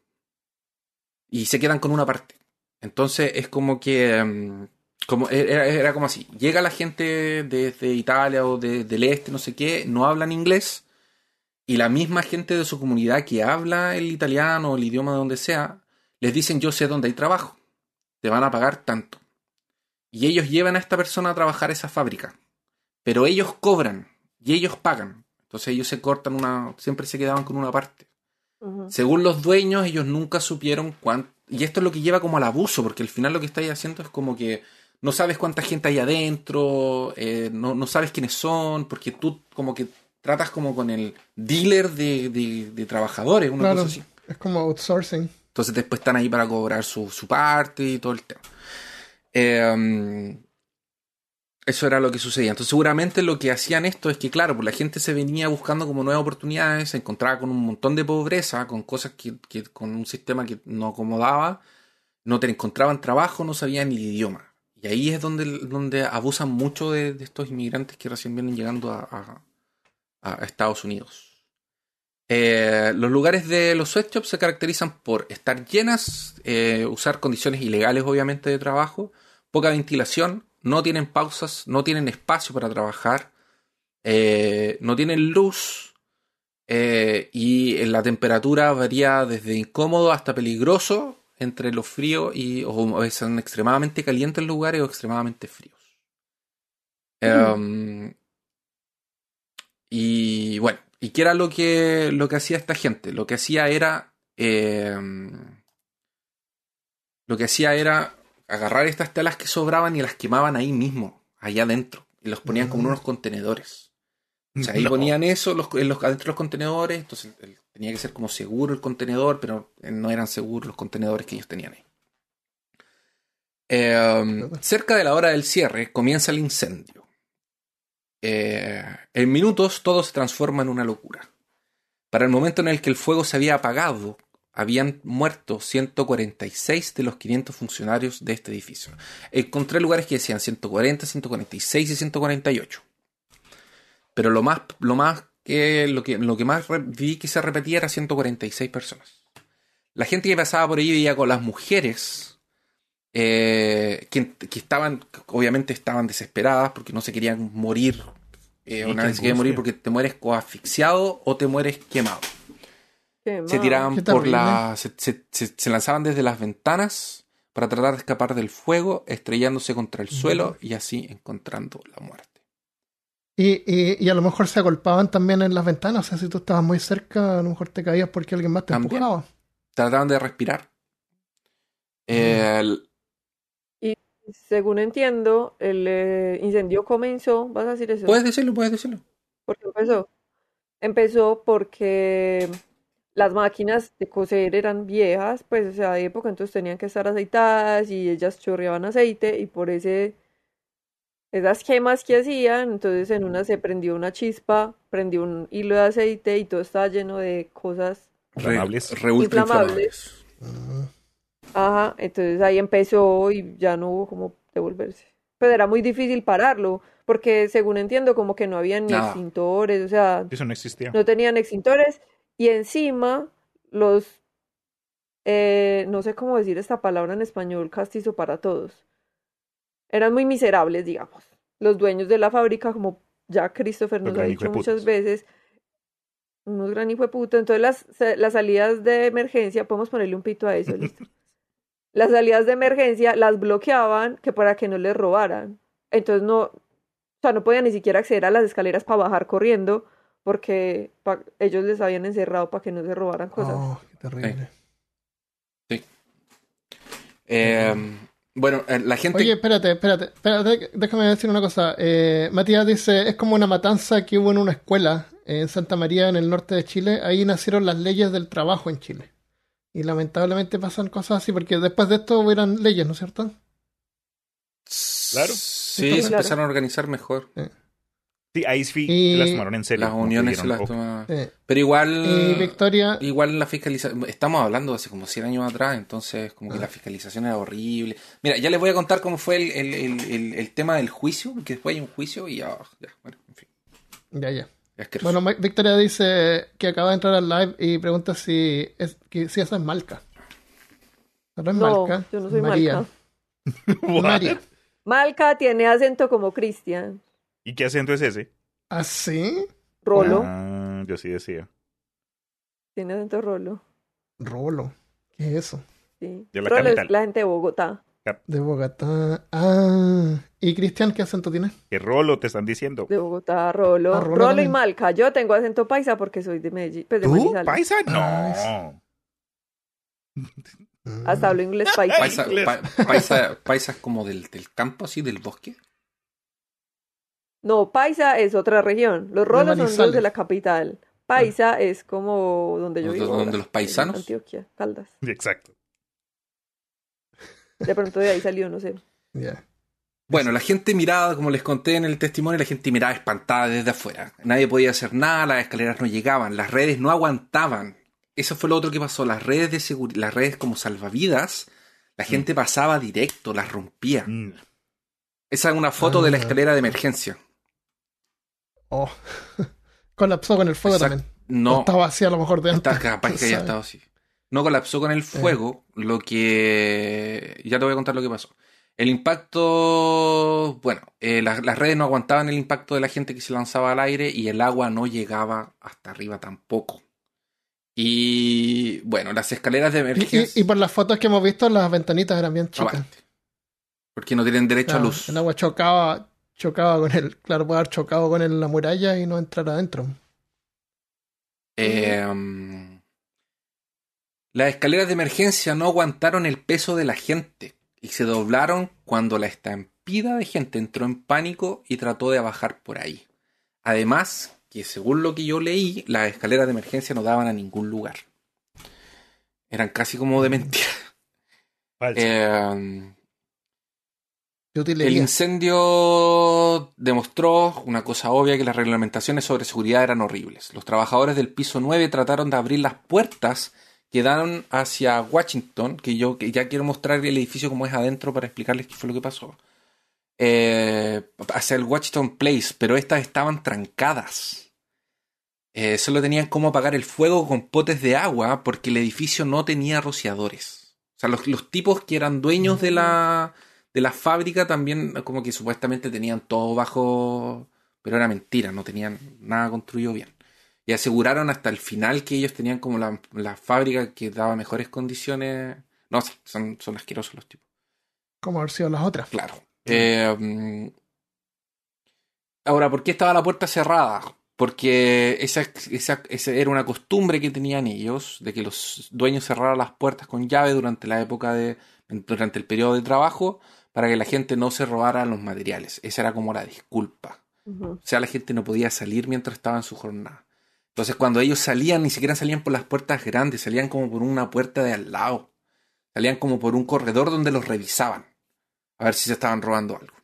y se quedan con una parte. Entonces es como que mm, como era, era como así. Llega la gente desde Italia o de- del este, no sé qué, no hablan inglés y la misma gente de su comunidad que habla el italiano o el idioma de donde sea, les dicen yo sé dónde hay trabajo, te van a pagar tanto. Y ellos llevan a esta persona a trabajar esa fábrica, pero ellos cobran y ellos pagan. Entonces ellos se cortan una, siempre se quedaban con una parte. Según los dueños, ellos nunca supieron cuánto. Y esto es lo que lleva como al abuso, porque al final lo que estáis haciendo es como que no sabes cuánta gente hay adentro, eh, no, no sabes quiénes son, porque tú como que tratas como con el dealer de, de- de trabajadores, una Claro, cosa así. es como outsourcing. Entonces después están ahí para cobrar su, su parte y todo el tema. Eh, eso era lo que sucedía. Entonces seguramente lo que hacían esto es que, claro, pues la gente se venía buscando como nuevas oportunidades, se encontraba con un montón de pobreza, con cosas que, con un sistema que no acomodaba, no te encontraban trabajo, no sabían ni el idioma. Y ahí es donde, donde abusan mucho de, estos inmigrantes que recién vienen llegando a Estados Unidos. Eh, los lugares de los sweatshops se caracterizan por estar llenas, eh, usar condiciones ilegales obviamente de trabajo, poca ventilación, no tienen pausas, no tienen espacio para trabajar, eh, no tienen luz y la temperatura varía desde incómodo hasta peligroso entre lo frío y o son extremadamente calientes lugares o extremadamente fríos. Em, y bueno, ¿y qué era lo que, lo que hacía esta gente? Lo que hacía era. eh, lo que hacía era agarrar estas telas que sobraban y las quemaban ahí mismo, allá adentro. Y los ponían como en unos contenedores. O sea, ahí No. ponían eso los, en los, adentro de los contenedores. Entonces tenía que ser como seguro el contenedor, pero eh, no eran seguros los contenedores que ellos tenían ahí. Eh, cerca de la hora del cierre comienza el incendio. Eh, en minutos todo se transforma en una locura. Para el momento en el que el fuego se había apagado, habían muerto 146 de los 500 funcionarios de este edificio. Encontré lugares que decían 140, 146 y 148. Pero lo más, lo más que, lo que, lo que más vi que se repetía era 146 personas. La gente que pasaba por ahí veía con las mujeres eh, que, que estaban, obviamente estaban desesperadas porque no se querían morir. Eh, Sí, una vez se quieren morir porque te mueres asfixiado o te mueres quemado. Se mal. tiraban por la. Se, se- se- se lanzaban desde las ventanas para tratar de escapar del fuego, estrellándose contra el suelo y así encontrando la muerte. Y, y, y a lo mejor se agolpaban también en las ventanas. O sea, si tú estabas muy cerca, a lo mejor te caías porque alguien más te También. empujaba. Trataban de respirar. Eh, el- Según entiendo, el eh, incendio comenzó, ¿vas a decir eso? Puedes decirlo, puedes decirlo. ¿Por qué empezó? Empezó porque las máquinas de coser eran viejas, pues, o sea, de época, entonces tenían que estar aceitadas y ellas chorreaban aceite y por ese, esas quemas que hacían, entonces en una se prendió una chispa, prendió un hilo de aceite y todo estaba lleno de cosas. Re, Inflamables. re ultra Inflamables. inflamables. Ajá, entonces ahí empezó y ya no hubo como devolverse. Pero era muy difícil pararlo, porque según entiendo, como que no había ni Nada. extintores, o sea, Eso no existía. no tenían extintores y encima los, eh, no sé cómo decir esta palabra en español, castizo para todos, eran muy miserables, digamos. Los dueños de la fábrica, como ya Christopher Los nos ha gran dicho muchas veces, unos gran hijueputas. Entonces las, las salidas de emergencia, podemos ponerle un pito a eso, listo. Las salidas de emergencia las bloqueaban que para que no les robaran. Entonces no, o sea, no podían ni siquiera acceder a las escaleras para bajar corriendo porque pa- ellos les habían encerrado para que no se robaran cosas. Oh, qué terrible. Eh, bueno, eh, la gente. Oye, espérate, espérate, espérate, déjame decir una cosa. Eh, Matías dice, es como una matanza que hubo en una escuela en Santa María, en el norte de Chile, ahí nacieron las leyes del trabajo en Chile. Y lamentablemente pasan cosas así, porque después de esto hubieran leyes, ¿no es cierto? Claro. Sí, Claro. se empezaron a organizar mejor. Sí, ahí sí Y- las tomaron en serio. Las uniones se las "Oh, tomaban. Sí. Pero igual. Y Victoria, Igual la fiscalización, estamos hablando de hace como 100 años atrás, entonces como que la fiscalización era horrible. Mira, ya les voy a contar cómo fue el, el- el- el- el tema del juicio, porque después hay un juicio y ya, ya, bueno, en fin. ya, ya. Bueno, Victoria dice que acaba de entrar al live y pregunta si, es, que, si esa es Malca. No es No, Malca. yo no soy María. Malca. María. Malca tiene acento como Cristian. ¿Y qué acento es ese? ¿Ah, sí? Rolo. Ah, yo sí decía. Tiene acento rolo. Rolo. ¿Qué es eso? Sí. De la Rolo es la gente de Bogotá. De Bogotá. Ah. ¿Y Cristian qué acento tiene? ¿Qué rolo te están diciendo? De Bogotá, Rolo. Ah, Rolo Rolo, y. Malca. Yo tengo acento paisa porque soy de Medellín. Pues de ¿Tú? Manizales. ¿Paisa? Ah, No. Hasta hablo inglés paisa. Paisa, pa- paisa, paisa es como del, del campo, así, del bosque. No, paisa es otra región. Los rolos son los de la capital. Paisa es como donde yo vivo. donde ahora, los paisanos. en Antioquia, Caldas. Exacto. De pronto de ahí salió, no sé. Ya. Bueno, la gente miraba, como les conté en el testimonio, la gente miraba espantada desde afuera. Nadie podía hacer nada, las escaleras no llegaban, las redes no aguantaban. Eso fue lo otro que pasó. Las redes de seguridad, las redes como salvavidas, la gente pasaba directo, las rompía. Mm. Esa es una foto de la Ah. escalera de emergencia. Oh. Colapsó con el fuego Exacto. también. O No, estaba así a lo mejor de antes. está capaz que ¿quién haya estado así. No colapsó con el fuego, lo que... Ya te voy a contar lo que pasó. El impacto, bueno, eh, las, las redes no aguantaban el impacto de la gente que se lanzaba al aire y el agua no llegaba hasta arriba tampoco. Y bueno, las escaleras de emergencia... y- y por las fotos que hemos visto, las ventanitas eran bien chicas. Aguante. Porque no tienen derecho a luz. El agua chocaba, chocaba con el, claro, puede haber chocado con el- la muralla y no entrar adentro. Eh, um, las escaleras de emergencia no aguantaron el peso de la gente y se doblaron cuando la estampida de gente entró en pánico y trató de bajar por ahí. Además, que según lo que yo leí, las escaleras de emergencia no daban a ningún lugar. Eran casi como de mentira. Falso. Eh, um, Yo te El incendio demostró una cosa obvia, que las reglamentaciones sobre seguridad eran horribles. Los trabajadores del piso 9 trataron de abrir las puertas que dan hacia Washington, que yo que ya quiero mostrar el edificio como es adentro para explicarles qué fue lo que pasó. Eh, hacia el Washington Place, pero estas estaban trancadas. Eh, solo tenían cómo apagar el fuego con potes de agua porque el edificio no tenía rociadores. O sea, los, los tipos que eran dueños de la, de la fábrica también como que supuestamente tenían todo bajo... Pero era mentira, no tenían nada construido bien. Y aseguraron hasta el final que ellos tenían como la, la fábrica que daba mejores condiciones. No sé, son, son asquerosos los tipos. Como haber sido las otras. Claro. Eh, ahora, ¿por qué estaba la puerta cerrada? Porque esa, esa, esa era una costumbre que tenían ellos, de que los dueños cerraran las puertas con llave durante la época de. durante el periodo de trabajo, para que la gente no se robara los materiales. Esa era como la disculpa. O sea, la gente no podía salir mientras estaba en su jornada. Entonces, cuando ellos salían, ni siquiera salían por las puertas grandes, salían como por una puerta de al lado. Salían como por un corredor donde los revisaban. A ver si se estaban robando algo.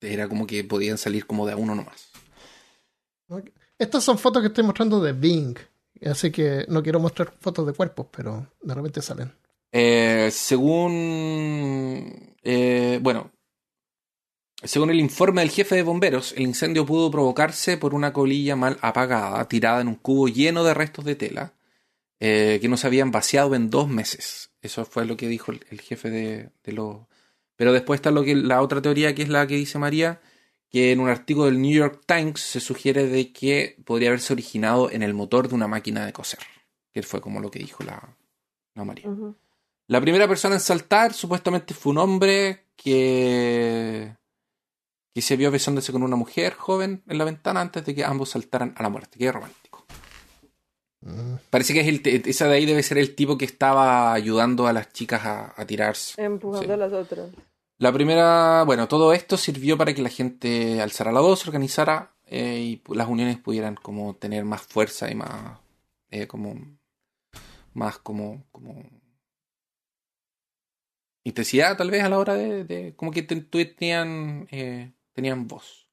Era como que podían salir como de a uno nomás. Estas son fotos que estoy mostrando de Bing. Así que no quiero mostrar fotos de cuerpos, pero de repente salen. Eh, según. eh, bueno. Según el informe del jefe de bomberos, el incendio pudo provocarse por una colilla mal apagada, tirada en un cubo lleno de restos de tela, eh, que no se habían vaciado en dos meses. Eso fue lo que dijo el, el jefe de, de los. Pero después está lo que la otra teoría, que es la que dice María, que en un artículo del New York Times se sugiere de que podría haberse originado en el motor de una máquina de coser. Que fue como lo que dijo la, la María. La primera persona en saltar supuestamente fue un hombre que, que se vio besándose con una mujer joven en la ventana antes de que ambos saltaran a la muerte. Qué romántico. Mm. Parece que es el, esa de ahí debe ser el tipo que estaba ayudando a las chicas a, a tirarse. Empujando Sí. a las otras. La primera, bueno, todo esto sirvió para que la gente alzara la voz, se organizara eh, y las uniones pudieran como tener más fuerza y más eh, como más como como intensidad tal vez a la hora de, de- como que tenían eh, tenían voz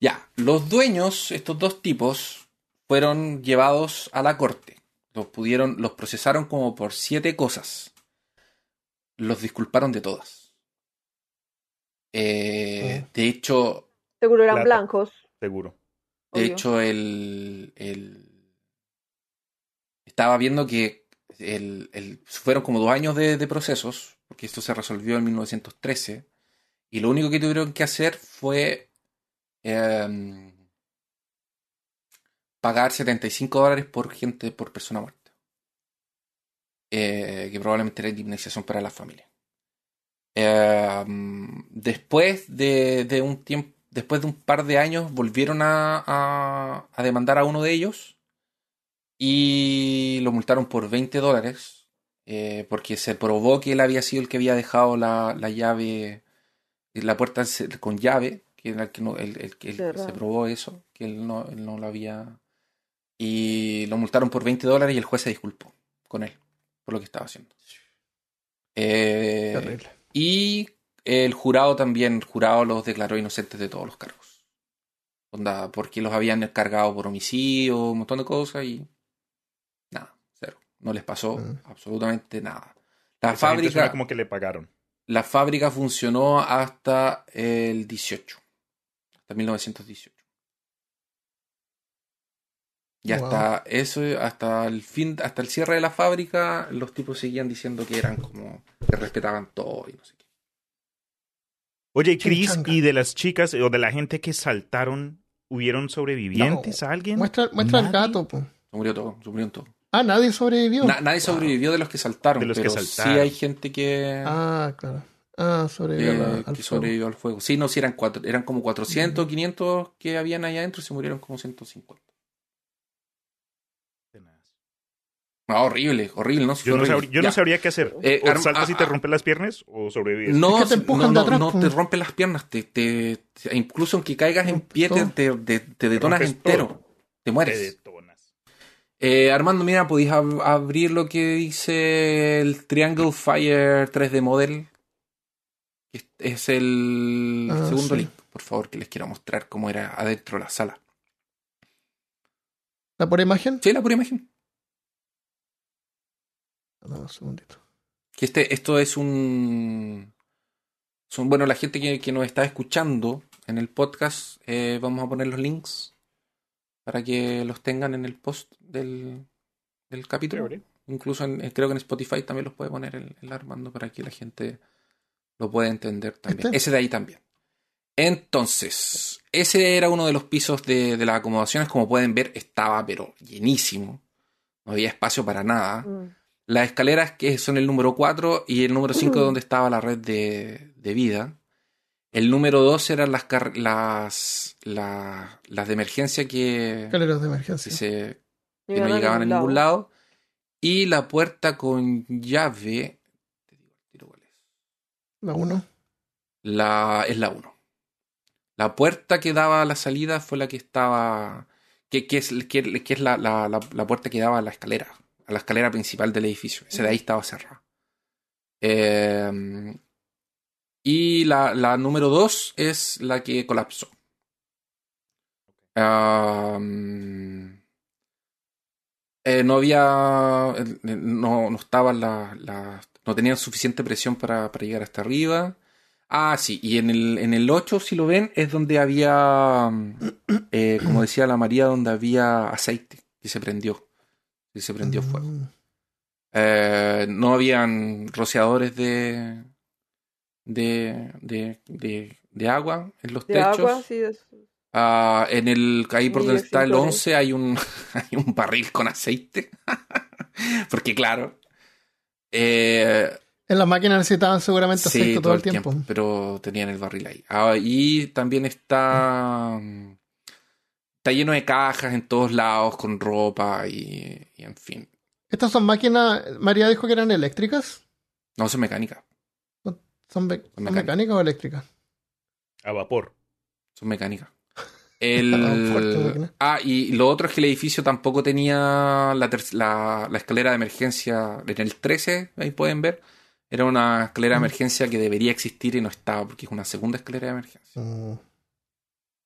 ya los dueños estos dos tipos fueron llevados a la corte los pudieron los procesaron como por siete cosas los disculparon de todas Eh, Oh. de hecho Seguro eran Plata. blancos. Seguro. de obvio. hecho, el, el- estaba viendo que el, el- fueron como dos años de, de procesos, porque esto se resolvió en 1913, y lo único que tuvieron que hacer fue em, pagar 75 dólares por gente, por persona muerta. Eh, que probablemente era indemnización para la familia. Em, después de, un tiempo, después de un par de años, volvieron a demandar a uno de ellos y lo multaron por 20 dólares eh, porque se probó que él había sido el que había dejado la, la llave, la puerta con llave, que era el que, no, el, el que el que Cerrado. se probó eso, que él no, él no lo había. Y lo multaron por 20 dólares y el juez se disculpó con él por lo que estaba haciendo. Eh, y el jurado también, el jurado los declaró inocentes de todos los cargos. Onda, porque los habían cargado por homicidio, un montón de cosas y nada, cero. No les pasó Mm. absolutamente nada. La Esa gente suena fábrica, como que le pagaron. La fábrica funcionó hasta el 18, hasta 1918. Y Wow. hasta eso, hasta el fin, hasta el cierre de la fábrica, los tipos seguían diciendo que eran como que respetaban todo y no sé qué. Oye, Chris. ¿y de las chicas o de la gente que saltaron, hubieron sobrevivientes No. a alguien? Muestra, muestra el ¿Nadie? gato, po. Se murió todo, se murieron todos. Ah, nadie sobrevivió. Na- nadie sobrevivió de los que saltaron, De los que pero saltaron. sí hay gente que, Ah, claro. Ah, sobrevivió que- al- al que fuego. sobrevivió al fuego. Sí, no, sí eran cuatro, eran como 400, 500 que habían allá adentro y se murieron como 150. Ah, horrible, horrible, ¿no? Yo, no, horrible. sabría, yo no sabría qué hacer. Eh, o saltas y ah, te ah. rompes las piernas o sobrevives. No, Es que te no, empujan de no, atrás, no, te rompen las piernas, te, te, te- incluso aunque caigas en pie, te, te, te- te detonas entero, todo. te Te mueres. Eh, Armando, mira, podéis ab- abrir lo que dice el Triangle Fire 3D Model. Es, es el Ah, segundo sí. link, por favor, que les quiero mostrar cómo era adentro de la sala. ¿La por imagen? Sí, la pura imagen. Dame un segundito. Que este, esto es un. Son, bueno, la gente que, que nos está escuchando en el podcast, eh, vamos a poner los links para que los tengan en el post del, del capítulo. Chévere. Incluso en- en- creo que en Spotify también los puede poner el, el Armando para que la gente lo pueda entender también. ¿Este? Ese de ahí también. Entonces, ese era uno de los pisos de, de las acomodaciones. Como pueden ver, estaba pero llenísimo. No había espacio para nada. Mm. Las escaleras que son el número 4 y el número 5 Mm. donde estaba la red de, de vida. El número 2 eran las, las, la- las de emergencia que, Escaleras de que, emergencia. se, que no llegaban a ningún lado. Y la puerta con llave. Te digo al tiro cuál es. La 1. La, es la 1. La puerta que daba a la salida fue la que estaba. que, que es, que, que es la, la- la- la puerta que daba a la escalera. A la escalera principal del edificio. Esa de ahí estaba cerrada. Eh, y la, la número 2 es la que colapsó. Um, eh, no había. eh, No, no estaban las. las- no tenían suficiente presión para, para llegar hasta arriba. Ah, sí, y en el, en el 8, si lo ven, es donde había. eh, como decía la María, donde había aceite que se prendió. Que se prendió fuego. Mm. Eh, no habían rociadores de. De. de, de, de agua en los De techos. agua, sí. es- Ah, en el ahí por donde está el extintores. 11 hay un hay un barril con aceite. Porque claro, eh, En las máquinas necesitaban seguramente sí, aceite todo, el tiempo. pero tenían el barril ahí. Ah, y también está mm, está lleno de cajas en todos lados con ropa y, y en fin. Estas son máquinas, María dijo que eran eléctricas. No, son mecánicas, ¿Son, me- son mecánicas. o eléctricas? A vapor. son mecánicas. El... máquina. Ah, y lo otro es que el edificio tampoco tenía la, ter- la, la escalera de emergencia en el 13, ahí pueden ver. Era una escalera de emergencia que debería existir y no estaba, porque es una segunda escalera de emergencia. Mm,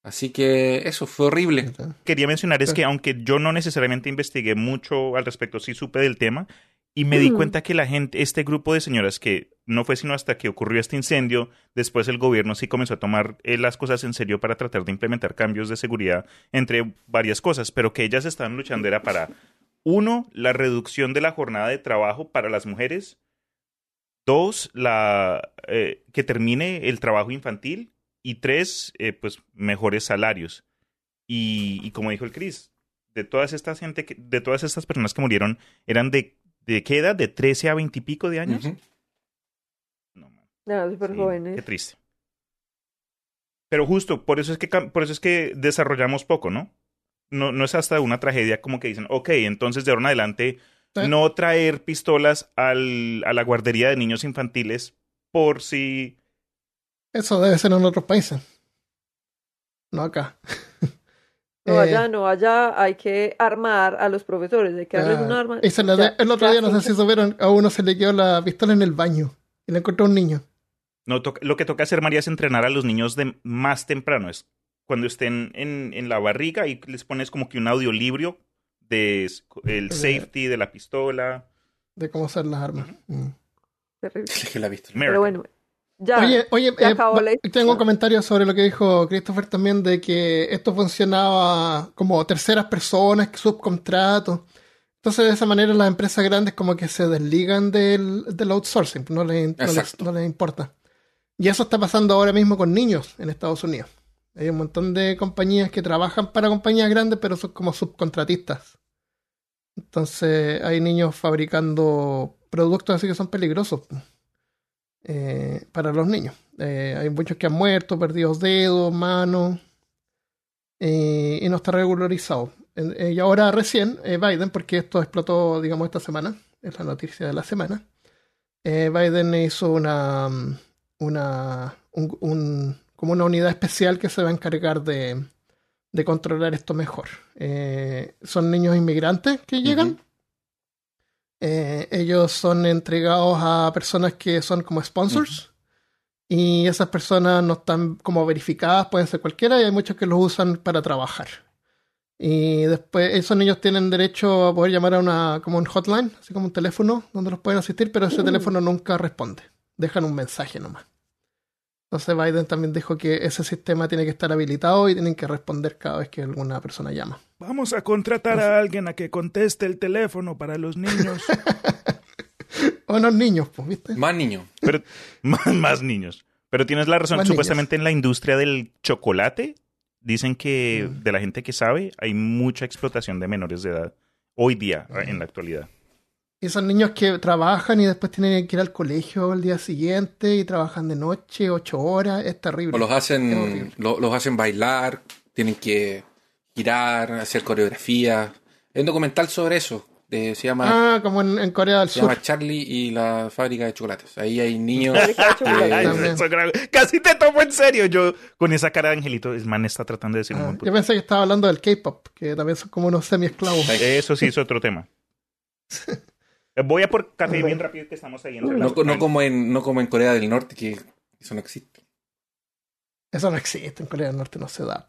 Así que eso fue horrible. quería mencionar es que aunque yo no necesariamente investigué mucho al respecto, sí supe del tema y me di Mm. cuenta que la gente, este grupo de señoras que no fue sino hasta que ocurrió este incendio, después el gobierno sí comenzó a tomar eh, las cosas en serio para tratar de implementar cambios de seguridad entre varias cosas, pero que ellas estaban luchando era para uno, la reducción de la jornada de trabajo para las mujeres, dos, la eh, que termine el trabajo infantil y tres, eh, pues mejores salarios. Y, y como dijo el Chris, de todas estas gente, que- de todas estas personas que murieron, eran de, de qué edad, de 13 a 20 y pico de años. No, No, súper sí, jóvenes. Qué triste. Pero justo, por eso es que por eso es que desarrollamos poco, ¿no? No, no es hasta una tragedia como que dicen, ok, entonces de ahora en adelante Sí. no traer pistolas al, a la guardería de niños infantiles por si Eso debe ser en otros países. No acá. No, Eh, allá no, allá hay que armar a los profesores, hay que darles ah, un arma. y se le- Ya, el otro ya, día, no sé sí. si supieron, a uno se le quedó la pistola en el baño y le encontró un niño. No, to- lo que toca hacer, María, es entrenar a los niños de más temprano. Es cuando estén en, en la barriga y les pones como que un audiolibro de el safety de la pistola. de cómo usar las armas. Mm. Terrible. Que la. Pero bueno, ya. Oye, oye, ya eh, tengo un comentario sobre lo que dijo Christopher también de que esto funcionaba como terceras personas, subcontratos. Entonces, de esa manera, las empresas grandes como que se desligan del, del outsourcing, no les, no, les, no les importa. Y eso está pasando ahora mismo con niños en Estados Unidos. Hay un montón de compañías que trabajan para compañías grandes, pero son como subcontratistas. Entonces, hay niños fabricando productos así que son peligrosos eh, para los niños. Eh, hay muchos que han muerto, perdido dedos, manos, eh, y no está regularizado. Y ahora recién Biden, porque esto explotó, digamos, esta semana, es la noticia de la semana, Biden hizo una, mm, una un- un- como una unidad especial que se va a encargar de, de controlar esto mejor. Son niños inmigrantes que llegan. Eh, ellos son entregados a personas que son como sponsors y esas personas no están como verificadas, pueden ser cualquiera y hay muchos que los usan para trabajar. Y después esos niños tienen derecho a poder llamar a una como un hotline, así como un teléfono donde los pueden asistir, pero ese teléfono nunca responde. Dejan un mensaje nomás. Entonces Biden también dijo que ese sistema tiene que estar habilitado y tienen que responder cada vez que alguna persona llama. Vamos a contratar a alguien a que conteste el teléfono para los niños. O no niños, pues, ¿viste? Más niños. Pero más, más niños. Pero tienes la razón. Más Supuestamente en la industria del chocolate dicen que Mm. de la gente que sabe hay mucha explotación de menores de edad hoy día en la actualidad. Y son niños que trabajan y después tienen que ir al colegio el día siguiente y trabajan de noche, ocho horas. Es terrible. O los hacen, lo- los hacen bailar, tienen que girar, hacer coreografía. Hay un documental sobre eso. de- se llama, Ah, como en, en Corea del se Sur. llama Charlie y la fábrica de chocolates. Ahí hay niños. Casi te tomo en serio. Yo con esa cara de angelito, el man está tratando de decir un Ah, buen yo pensé que estaba hablando del K-pop, que también son como unos semi-esclavos. Eso sí es otro tema. Voy a por café bien rápido que estamos ahí entre no, las- co- no como en, no como en Corea del Norte, que eso no existe. Eso no existe, en Corea del Norte no se da.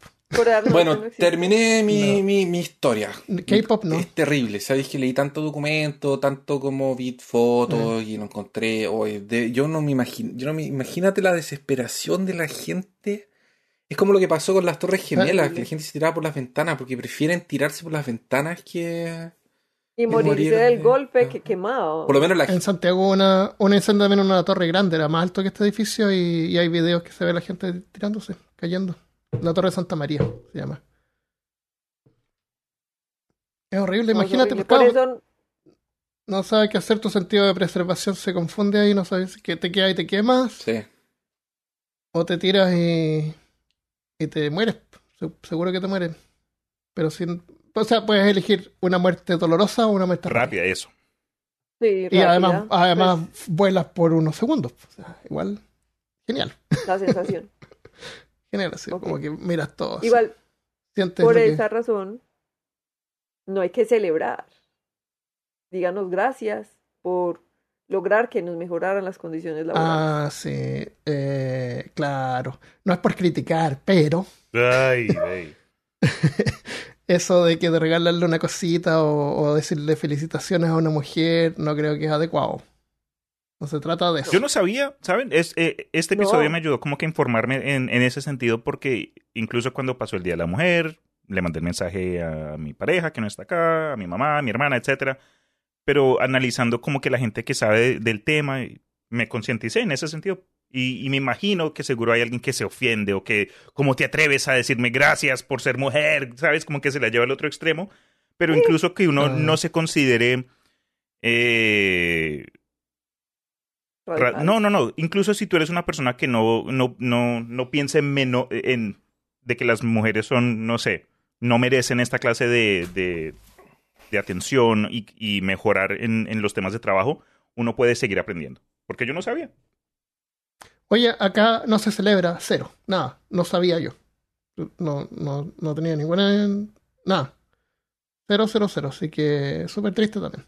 Bueno, no terminé mi, No. mi, mi historia. K-pop no. Es terrible. Sabéis que leí tanto documento, tanto como vi fotos y lo encontré. Oye, de- yo no me imagino. Yo no me, imagínate la desesperación de la gente. Es como lo que pasó con las Torres Gemelas, que la gente se tiraba por las ventanas porque prefieren tirarse por las ventanas que. Y morirse morir, del golpe que quemado. Por lo menos la En Santiago hubo una, un incendio también en una torre grande, era más alto que este edificio y, y hay videos que se ve la gente tirándose, cayendo. La torre de Santa María se llama. Es horrible, No, imagínate, horrible. pues, Por eso no sabes qué hacer, tu sentido de preservación se confunde ahí, no sabes que te quedas y te quemas, Sí. o te tiras y, y te mueres, Se- seguro que te mueres. Pero sin, o sea, puedes elegir una muerte dolorosa o una muerte rápida. Rápida, eso. sí, Y rápida, además, además pues, vuelas por unos segundos. O sea, igual, genial. la sensación. Genial, así como que miras todo. así. Igual, Sientes Por que- esa razón, no hay que celebrar. Díganos gracias por lograr que nos mejoraran las condiciones laborales. Ah, sí, eh, claro. No es por criticar, pero Ay, ay. eso de que de regalarle una cosita o, o decirle felicitaciones a una mujer, no creo que es adecuado. No se trata de eso. Yo no sabía, ¿saben? Es, eh, este No. episodio me ayudó como que a informarme en, en ese sentido porque incluso cuando pasó el Día de la Mujer, le mandé el mensaje a mi pareja que no está acá, a mi mamá, a mi hermana, etcétera. Pero analizando como que la gente que sabe de- del tema, me concienticé en ese sentido. Y, y me imagino que seguro hay alguien que se ofiende o que, ¿cómo te atreves a decirme gracias por ser mujer? ¿Sabes? Como que se la lleva al otro extremo. Pero incluso que uno Ah. no se considere... eh, Ra-. No, no, no. Incluso si tú eres una persona que no, no, no, no piense en, meno- en de que las mujeres son, no sé, no merecen esta clase de, de, de atención y, y mejorar en, en los temas de trabajo, uno puede seguir aprendiendo. Porque yo no sabía. Oye, acá no se celebra cero, nada, no sabía yo. No, no, no tenía ninguna. Nada. Cero, cero, cero. Así que súper triste también.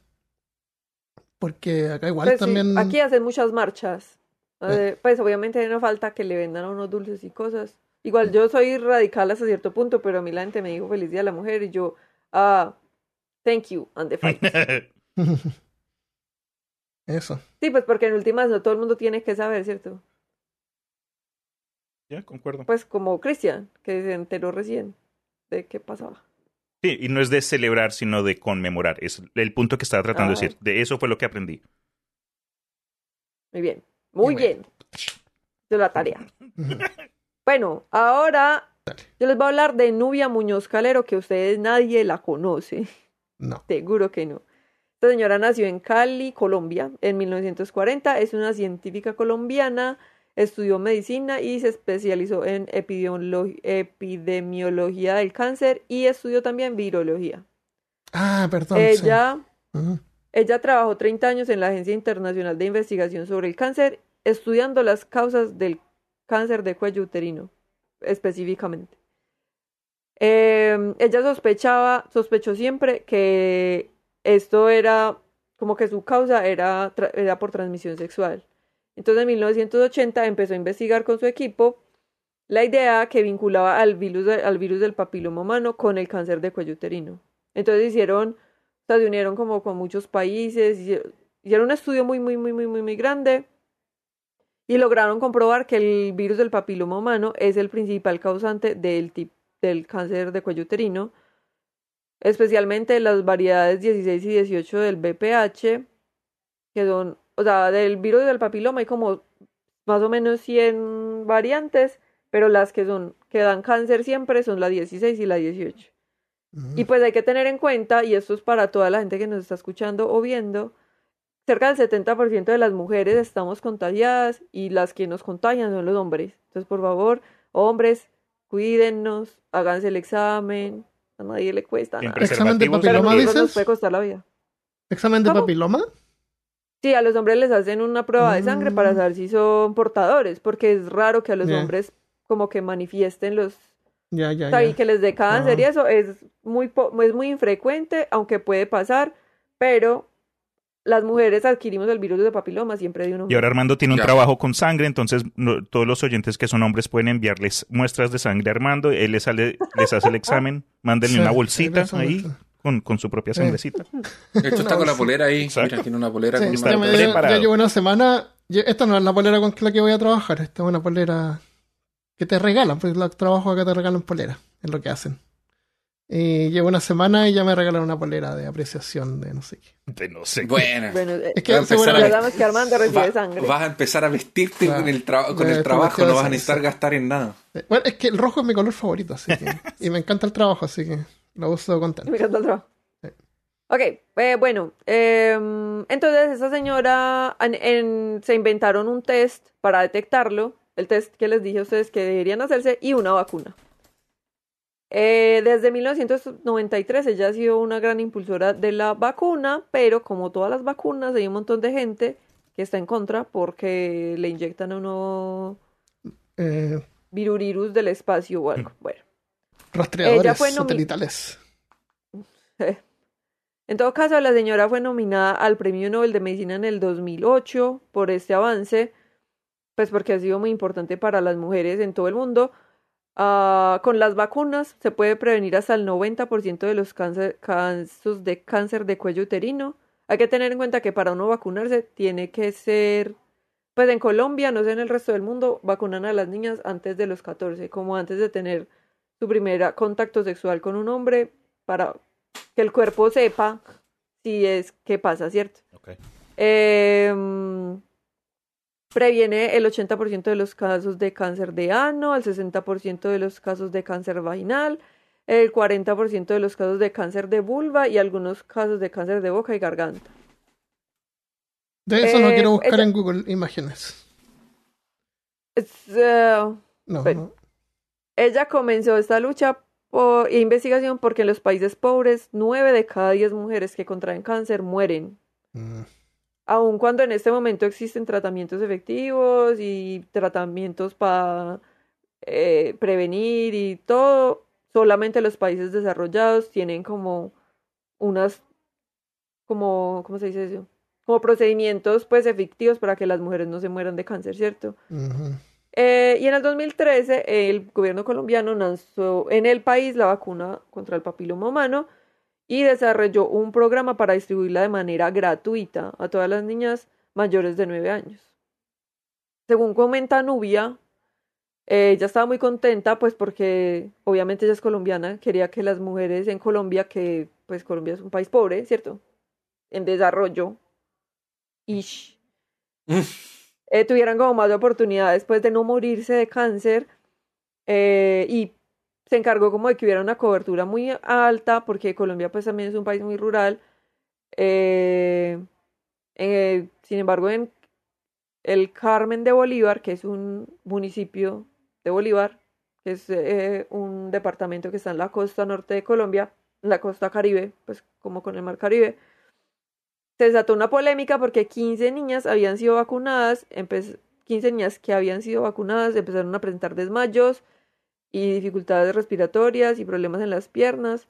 Porque acá igual Pues sí, también. aquí hacen muchas marchas. Eh, pues obviamente no falta que le vendan a unos dulces y cosas. Igual yo soy radical hasta cierto punto, pero a mí la gente me dijo feliz día a la mujer y yo, ah, thank you, and the fight. Eso. Sí, pues porque en últimas no todo el mundo tiene que saber, ¿cierto? ya, concuerdo. Pues como Cristian, que se enteró recién de qué pasaba. Sí, y no es de celebrar, sino de conmemorar. Es el punto que estaba tratando de decir. De eso fue lo que aprendí. Muy bien, muy Muy bien. De la tarea. Bueno, ahora yo les voy a hablar de Nubia Muñoz Calero, que ustedes nadie la conoce. No. Seguro que no. Esta señora nació en Cali, Colombia, en 1940. Es una científica colombiana. Estudió medicina y se especializó en epidemiolo- epidemiología del cáncer y estudió también virología. Ah, perdón. sí. Ella, ella trabajó 30 años en la Agencia Internacional de Investigación sobre el Cáncer, estudiando las causas del cáncer de cuello uterino, específicamente. Eh, ella sospechaba, sospechó siempre que esto era como que su causa era, era por transmisión sexual. Entonces en 1980 empezó a investigar con su equipo la idea que vinculaba al virus, al virus del papiloma humano con el cáncer de cuello uterino. Entonces hicieron, o sea, se unieron como con muchos países, hicieron un estudio muy, muy, muy, muy, muy, muy grande y lograron comprobar que el virus del papiloma humano es el principal causante del, tip- del cáncer de cuello uterino, especialmente las variedades 16 y 18 del BPH, que son, o sea, del virus del papiloma hay como más o menos 100 variantes, pero las que son que dan cáncer siempre son la 16 y la 18. Ujú. Y pues hay que tener en cuenta, y esto es para toda la gente que nos está escuchando o viendo, cerca del 70% de las mujeres estamos contagiadas y las que nos contagian son los hombres. Entonces, por favor, hombres, cuídennos, háganse el examen, a nadie le cuesta nada. Examen de papiloma, nos dices? puede costar la vida. ¿Examen de ¿Cómo? papiloma? Sí, a los hombres les hacen una prueba de sangre para Mm. saber si son portadores, porque es raro que a los Ya. hombres como que manifiesten los Ya, ya, sea, y ya. que les dé cáncer y eso es muy, po- es muy infrecuente, aunque puede pasar, pero las mujeres adquirimos el virus de papiloma siempre de un hombre. Y ahora Armando tiene un Ya. trabajo con sangre, entonces no- todos los oyentes que son hombres pueden enviarles muestras de sangre a Armando, él les, sale- les hace el examen, mándenle Sí, una bolsita ahí. Con, con su propia sangrecita. De hecho, está con la polera ahí. Exacto. Mira, tiene una polera Sí, con está una... ya- ya llevo una semana. Esta no es la polera con la que voy a trabajar. Esta es una polera que te regalan. Pues los trabajos acá te regalan polera. Es lo que hacen. Y llevo una semana y ya me regalaron una polera de apreciación de no sé qué. De no sé. Buena. Bueno, eh, Es que a a seguramente. sabemos que Armando recibe Va- sangre. Vas a empezar a vestirte Claro. con el, tra- con el trabajo, no vas a necesitar gastar en nada. Bueno, es que el rojo es mi color favorito, así que. y me encanta el trabajo, así que lo uso contento. Me encanta el trabajo. Sí. Ok, eh, bueno, em, entonces esa señora en- en- se inventaron un test para detectarlo, el test que les dije a ustedes que deberían hacerse y una vacuna. Eh, desde 1993 ella ha sido una gran impulsora de la vacuna, pero como todas las vacunas hay un montón de gente que está en contra porque le inyectan a uno Eh, virurirus del espacio o algo. Bueno. Rastreadores fue satelitales. En todo caso, la señora fue nominada al Premio Nobel de Medicina en el 2008 por este avance, pues porque ha sido muy importante para las mujeres en todo el mundo. Ah, con las vacunas se puede prevenir hasta el 90% de los cáncer- casos de cáncer de cuello uterino. Hay que tener en cuenta que para uno vacunarse tiene que ser, pues en Colombia, no sé en el resto del mundo, vacunan a las niñas antes de los 14, como antes de tener su primer contacto sexual con un hombre, para que el cuerpo sepa si es que pasa, ¿cierto? Ok. Em, previene el 80% de los casos de cáncer de ano, el 60% de los casos de cáncer vaginal, el 40% de los casos de cáncer de vulva y algunos casos de cáncer de boca y garganta. De eso no Eh, quiero buscar en Google Imágenes. Es, eh, No, Bueno. no. Ella comenzó esta lucha por, e investigación porque en los países pobres, 9 de cada 10 mujeres que contraen cáncer mueren. Mm. Aun cuando en este momento existen tratamientos efectivos y tratamientos para eh, prevenir y todo, solamente los países desarrollados tienen como unas, como, ¿cómo se dice eso? Como procedimientos pues efectivos para que las mujeres no se mueran de cáncer, ¿cierto? Eh, y en el 2013, el gobierno colombiano lanzó en el país la vacuna contra el papiloma humano y desarrolló un programa para distribuirla de manera gratuita a todas las niñas mayores de 9 años. Según comenta Nubia, eh, ella estaba muy contenta, pues porque obviamente ella es colombiana, quería que las mujeres en Colombia, que pues Colombia es un país pobre, ¿cierto? En desarrollo, ish, eh, tuvieran como más oportunidades pues de no morirse de cáncer eh, y se encargó como de que hubiera una cobertura muy alta porque Colombia pues también es un país muy rural eh, eh, sin embargo en el Carmen de Bolívar que es un municipio de Bolívar que es eh, un departamento que está en la costa norte de Colombia en la costa caribe pues como con el mar Caribe se desató una polémica porque 15 niñas habían sido vacunadas, empe- 15 niñas que habían sido vacunadas empezaron a presentar desmayos y dificultades respiratorias y problemas en las piernas.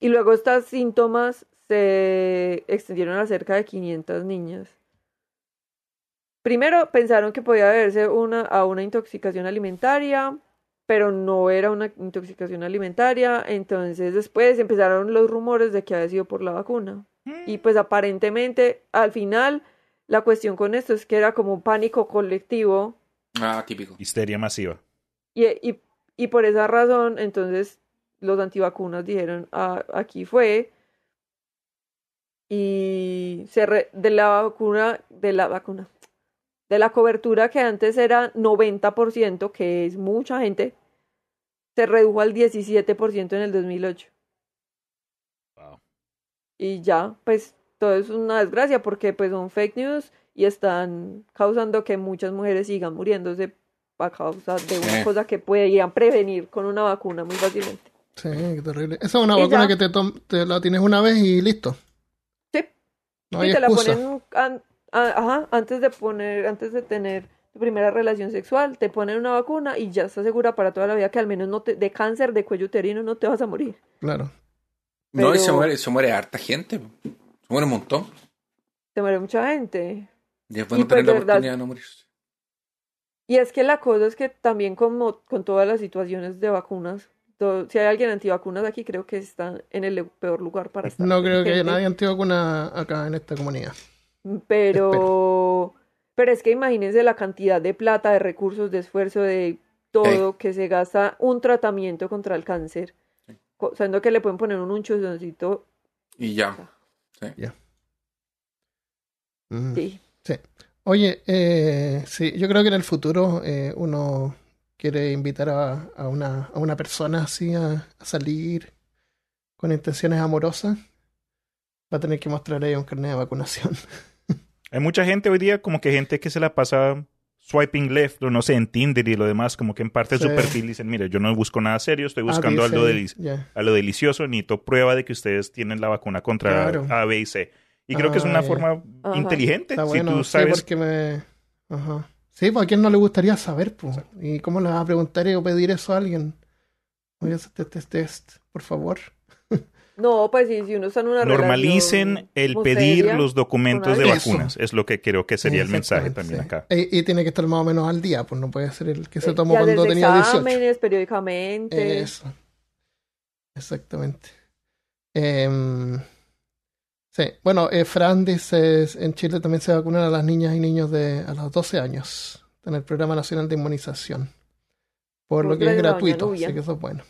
Y luego estos síntomas se extendieron a cerca de 500 niñas. Primero pensaron que podía deberse una, a una intoxicación alimentaria, pero no era una intoxicación alimentaria. Entonces después empezaron los rumores de que había sido por la vacuna. Y pues aparentemente al final la cuestión con esto es que era como un pánico colectivo Ah, típico. Histeria masiva. y, y, y por esa razón entonces los antivacunas dijeron "Ah, aquí fue y se re- de la vacuna de la vacuna de la cobertura que antes era 90% que es mucha gente se redujo al 17% en el 2008 Wow. Y ya, pues todo es una desgracia porque pues son fake news y están causando que muchas mujeres sigan muriéndose a causa de una cosa que podrían prevenir con una vacuna muy fácilmente. Sí, qué terrible. Esa es una Y vacuna ya. que te, te la tienes una vez y listo. Sí. No y hay te la ponen an- ajá, antes de poner, antes de tener tu primera relación sexual, te ponen una vacuna y ya estás segura para toda la vida que al menos no te, de cáncer de cuello uterino no te vas a morir. Claro. No, y se muere, se muere harta gente. Se muere un montón. Te muere mucha gente. Y después Y no tener la verdad- oportunidad de no morirse. Y es que la cosa es que también como con todas las situaciones de vacunas, si hay alguien antivacunas aquí, creo que está en el peor lugar para estar. No creo que haya nadie antivacuna acá en esta comunidad. Pero, pero es que imagínense la cantidad de plata, de recursos, de esfuerzo, de todo que se gasta un tratamiento contra el cáncer. Sabiendo que le pueden poner un unchoncito. Y ya. Sí. Mm. Sí. Sí. Oye, eh, sí, yo creo que en el futuro eh, uno quiere invitar a, a una, a una persona así a, a salir con intenciones amorosas. Va a tener que mostrar ahí un carnet de vacunación. Hay mucha gente hoy día, como que gente que se la pasa swiping left, o no sé, en Tinder y lo demás, como que en parte de Sí. su perfil dicen, mire, yo no busco nada serio, estoy Ah, buscando algo, ahí, deli- ya. a lo delicioso, necesito prueba de que ustedes tienen la vacuna contra Claro. A, B y C. Y creo que es una forma Ajá. inteligente. Está si bueno, tú sí, sabes porque me... Ajá. Sí, pues a quién no le gustaría saber, pues. ¿Y cómo le vas a preguntar y pedir eso a alguien? Voy a hacer este test, por favor. No, pues sí, si uno está en una Normalicen el como pedir seria, los documentos de vacunas. Es lo que creo que sería el mensaje también sí. acá. Y, y tiene que estar más o menos al día, pues no puede ser el que se Eh, tomó cuando tenía 18. exámenes periódicamente. Eso. Exactamente. Em, sí, bueno, eh, Fran dice, en Chile también se vacunan a las niñas y niños de a los 12 años en el Programa Nacional de Inmunización. Por lo Pues que es gratuito, así que eso es bueno.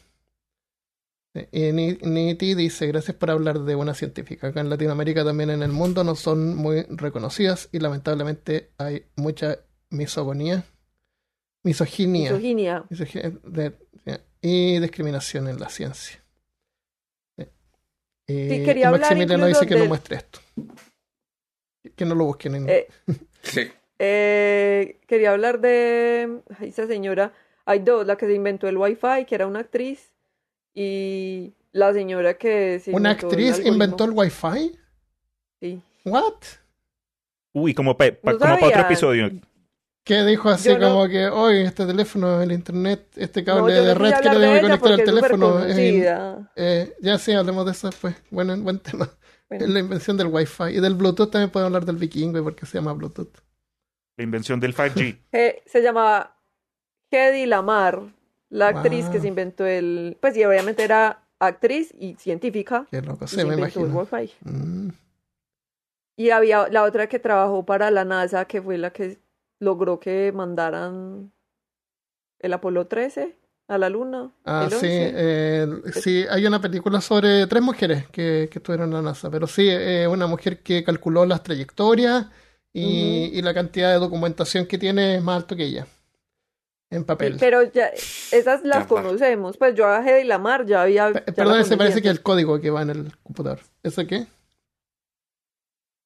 Y Ni- Niti dice, gracias por hablar de una científica. Acá en Latinoamérica también en el mundo no son muy reconocidas y lamentablemente hay mucha misogonía, misoginia. Misoginia. Misoginia de- de- y discriminación en la ciencia. Sí. Y, Sí, quería y hablar Maximiliano dice que no muestre esto. Que no lo busquen en... Eh, Sí. eh, quería hablar de esa señora. Hay dos, la que se inventó el Wi-Fi, que era una actriz, y la señora que se ¿Una el actriz inventó el Wi-Fi? Sí. ¿What? Uy, como, pa- pa- No como para otro episodio. Que dijo así Yo no- como que, hoy este teléfono, el internet, este cable No, de red que le hablar tengo de que ella conectar al teléfono. eh, ya sí, hablemos de eso después. Bueno, buen tema. Bueno. La invención del Wi-Fi. Y del Bluetooth también podemos hablar del vikingo, porque se llama Bluetooth. La invención del 5G. Eh, se llamaba Hedy Lamar, la actriz Wow. que se inventó el... Pues sí, obviamente era actriz y científica. Qué loco, y se me inventó el imagino. Wi-Fi. Mm. Y había la otra que trabajó para la NASA, que fue la que logró que mandaran el Apolo 13 a la Luna. Ah, sí, 11. eh, sí, hay una película sobre tres mujeres que, que estuvieron en la NASA, pero sí, eh, una mujer que calculó las trayectorias y, y la cantidad de documentación que tiene es más alto que ella en papel. pero ya, esas las conocemos. Pues yo a Hedy Lamar ya había... Ya Perdón, la ese parece que es el código que va en el computador. ¿Eso qué?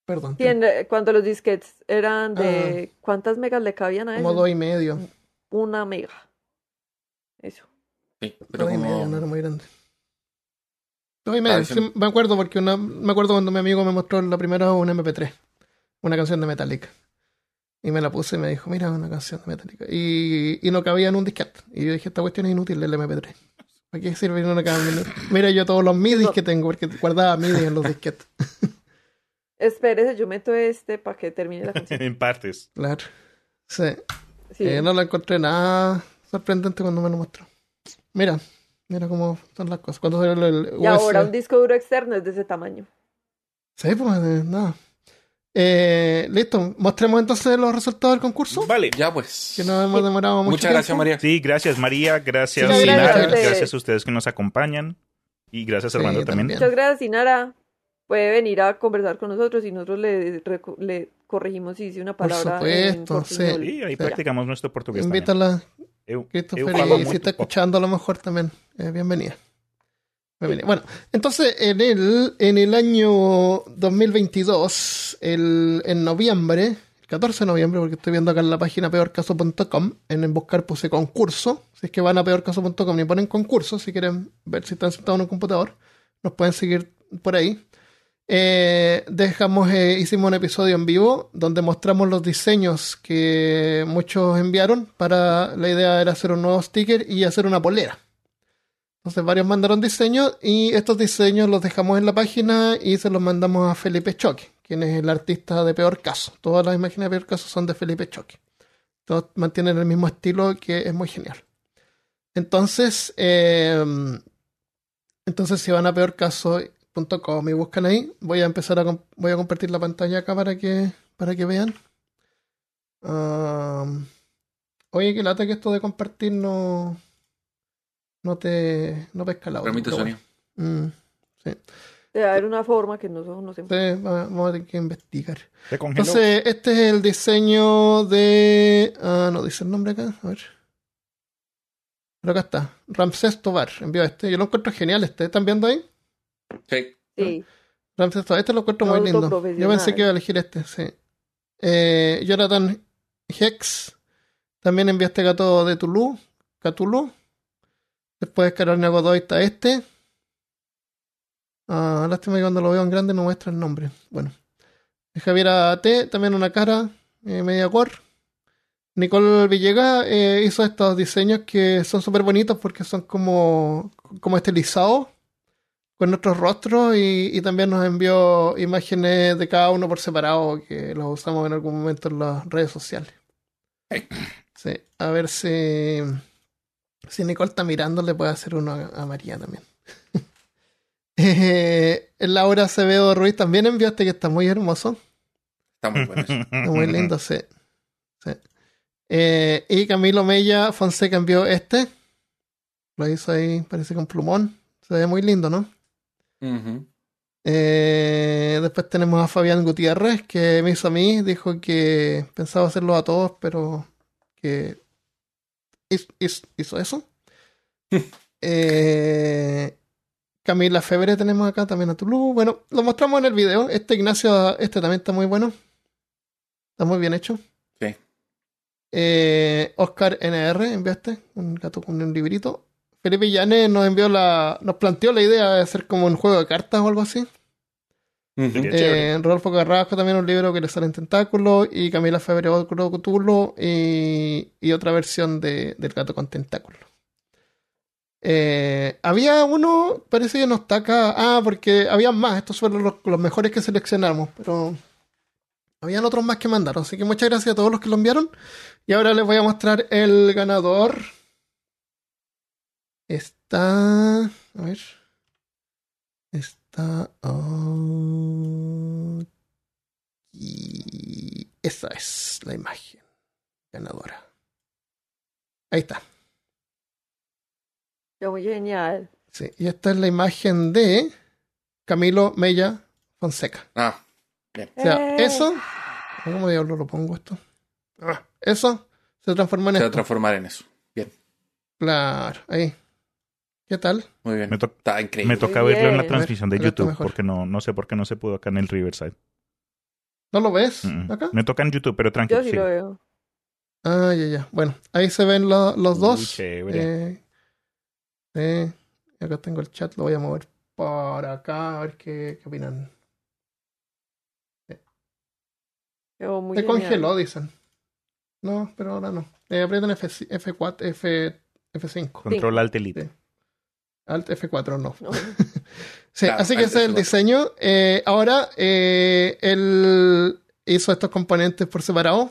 Perdón, Sí, en- cuando los disquetes eran de... Ah. ¿Cuántas megas le cabían a como eso? dos y medio. Una mega. Eso. Sí, pero Dos y medio, no como... era muy grande. Dos y medio, Ah, sí, sí. me acuerdo porque una, me acuerdo cuando mi amigo me mostró la primera un MP3, una canción de Metallica. Y me la puse y me dijo, mira, una canción de Metallica. Y, y no cabía en un disquete. Y yo dije, esta cuestión es inútil del MP3. ¿Para qué sirve en el- Mira yo todos los MIDI que tengo, porque guardaba MIDI en los disquetes. Espérese, yo meto este para que termine la canción. en partes. Claro. Sí. Sí. Eh, no la encontré nada sorprendente cuando me lo mostró. Mira, mira cómo son las cosas. Cuando salió el, el y ahora un disco duro externo es de ese tamaño. Sí, pues eh, nada. Eh, listo, mostremos entonces los resultados del concurso. Vale. Ya pues. Que no hemos demorado mucho. Muchas gracias, tiempo. María. Sí, gracias María, gracias Sí, Sinara, gracias a ustedes. gracias a ustedes que nos acompañan y gracias Sí, Armando también. también. Muchas gracias, Sinara. Puede venir a conversar con nosotros y nosotros le, le corregimos si dice una Por palabra. supuesto, en sí. ahí Sí. practicamos nuestro portugués también. Invítala, Eu- eu Christopher, falo y si está escuchando a lo mejor también. eh, bienvenida. Bueno, entonces en el, en el año 2022, el, en noviembre, el 14 de noviembre, porque estoy viendo acá en la página peorcaso.com, en el buscar puse concurso. Si es que van a peorcaso.com y ponen concurso, si quieren ver si están sentados en un computador, nos pueden seguir por ahí. Eh, dejamos, eh, hicimos un episodio en vivo donde mostramos los diseños que muchos enviaron para la idea era hacer un nuevo sticker y hacer una polera. Entonces varios mandaron diseños y estos diseños los dejamos en la página y se los mandamos a Felipe Choque, quien es el artista de Peor Caso. Todas las imágenes de Peor Caso son de Felipe Choque. Todos mantienen el mismo estilo que es muy genial. Entonces, eh, entonces si van a peorcaso.com y buscan ahí, voy a empezar a, voy a compartir la pantalla acá para que, para que vean. Oye, que lata que esto de compartir no, no te, no pesca la Permite sonido. bueno. Mm, sí. Debe haber una forma que nosotros no. Entonces, va- vamos a tener que investigar. Entonces, este es el diseño de. Ah, no dice el nombre acá. A ver. Pero acá está. Ramsés Tobar envió este. Yo lo encuentro genial este. ¿Están viendo ahí? Sí. Sí. Ramsés Tobar. Este lo encuentro muy lindo. Yo pensé que iba a elegir este, sí. Eh, Jonathan Hex también envió este gato de Tulu. Catulú. Después Carolina Godoy está este. Ah, lástima que cuando lo veo en grande no muestra el nombre. Bueno. Javier AT, también una cara, eh, media core. Nicole Villegas eh, hizo estos diseños que son súper bonitos porque son como, como estilizados con nuestros rostros y, y también nos envió imágenes de cada uno por separado que los usamos en algún momento en las redes sociales. Sí, a ver si, si Nicole está mirando, le puede hacer uno a, a María también. Eh, Laura Acevedo Ruiz también enviaste que está muy hermoso. Está muy bueno. Está muy lindo, sí. Sí. Eh, y Camilo Mella Fonseca envió este. Lo hizo ahí, parece con plumón. Se ve muy lindo, ¿no? Eh, después tenemos a Fabián Gutiérrez, que me hizo a mí. Dijo que pensaba hacerlo a todos, pero que hizo, eso. Eh, Camila Febre tenemos acá también a Toulouse. Bueno, lo mostramos en el video. Este Ignacio, este también está muy bueno. Está muy bien hecho. Sí. Eh, Oscar NR enviaste un gato con un librito. Felipe Llanes nos envió la, nos planteó la idea de hacer como un juego de cartas o algo así. Sería chévere. Eh, Rodolfo Carrasco también un libro que le salen tentáculos y Camila Febre otro Cthulhu y, y otra versión de, del gato con tentáculos. Eh, había uno, parece que no está acá. Ah, porque habían más. Estos fueron los, los mejores que seleccionamos, pero habían otros más que mandaron. Así que muchas gracias a todos los que lo enviaron. Y ahora les voy a mostrar el ganador. Está. A ver. Está. aquí. Esa es la imagen ganadora. Ahí está. Qué muy genial. Sí, y esta es la imagen de Camilo Mella Fonseca. Ah, bien. O sea, Eh. eso. ¿Cómo diablo lo pongo esto? Ah, eso se transformó en Se va a esto. transformar en eso. Bien. Claro, ahí. ¿Qué tal? Muy bien. Me Está increíble. Me toca Muy verlo en la transmisión de ver, YouTube porque no, no sé por qué no se pudo acá en el Riverside. ¿No lo ves? Mm, mm. ¿Acá? Me toca en YouTube, pero Yo tranquilo. sí sí. lo veo. Ah, ya, ya. Bueno, ahí se ven lo- los Uy, dos. chévere. Eh, sí. Acá tengo el chat, lo voy a mover por acá a ver qué, qué opinan. Quedó muy Se congeló, dicen. No, pero ahora no. Eh, aprieten F, F4, F, F5. Control Alt Elite. Sí. Alt F4 no. No. Sí, Claro, así que Alt ese es el F4. diseño. Eh, ahora, eh, él hizo estos componentes por separado.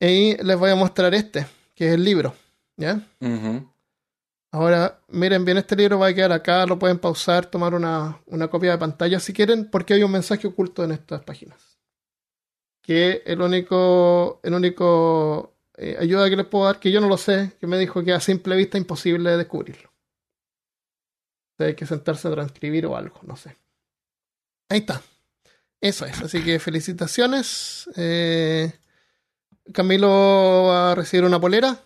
Y les voy a mostrar este, que es el libro. ¿Ya? Ahora, miren bien, este libro va a quedar acá, lo pueden pausar, tomar una, una copia de pantalla si quieren, porque hay un mensaje oculto en estas páginas. Que el único, el único eh, ayuda que les puedo dar, que yo no lo sé, que me dijo que a simple vista es imposible de descubrirlo. Hay que sentarse a transcribir o algo, no sé. Ahí está. Eso es, así que felicitaciones. Eh, Camilo va a recibir una polera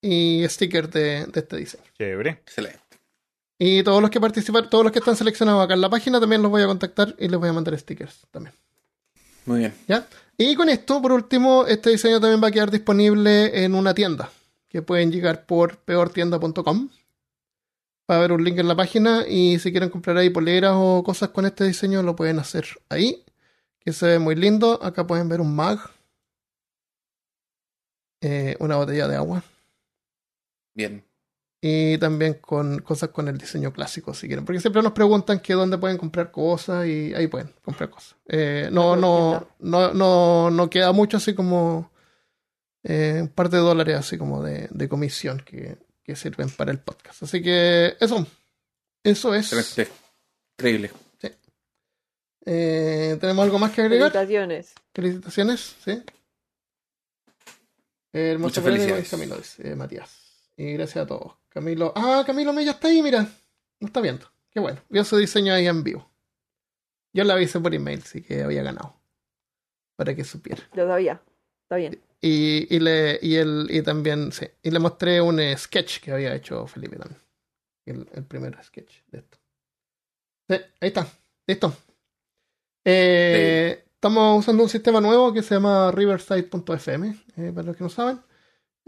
y sticker de, de este diseño. Chévere. Excelente. Y todos los que participan, todos los que están seleccionados acá en la página también los voy a contactar y les voy a mandar stickers también. Muy bien. ¿Ya? Y con esto, por último, este diseño también va a quedar disponible en una tienda que pueden llegar por peortienda.com. Va a haber un link en la página y si quieren comprar ahí poleras o cosas con este diseño lo pueden hacer ahí, que se ve muy lindo. Acá pueden ver un mag, eh, una botella de agua Bien. y también con cosas con el diseño clásico si quieren porque siempre nos preguntan que dónde pueden comprar cosas y ahí pueden comprar cosas Eh, no no no no no queda mucho así como eh, un par de dólares así como de, de comisión que, que sirven para el podcast. Así que eso. Eso es. Excelente. Increíble. Eh, tenemos algo más que agregar Felicitaciones. felicitaciones sí. Eh, hermosa Muchas felicidades. Camilo dice eh, Matías. Y gracias a todos. Camilo. Ah Camilo Mella está ahí mira. No está viendo. Qué bueno. Vio su diseño ahí en vivo. Yo le avisé por email sí que había ganado. Para que supiera. Yo sabía. Está bien. Y, y le y el y también sí. Y le mostré un eh, sketch que había hecho Felipe también. El, el primer sketch de esto. Sí, ahí está. Listo. Eh, estamos usando un sistema nuevo que se llama riverside.fm eh, para los que no saben.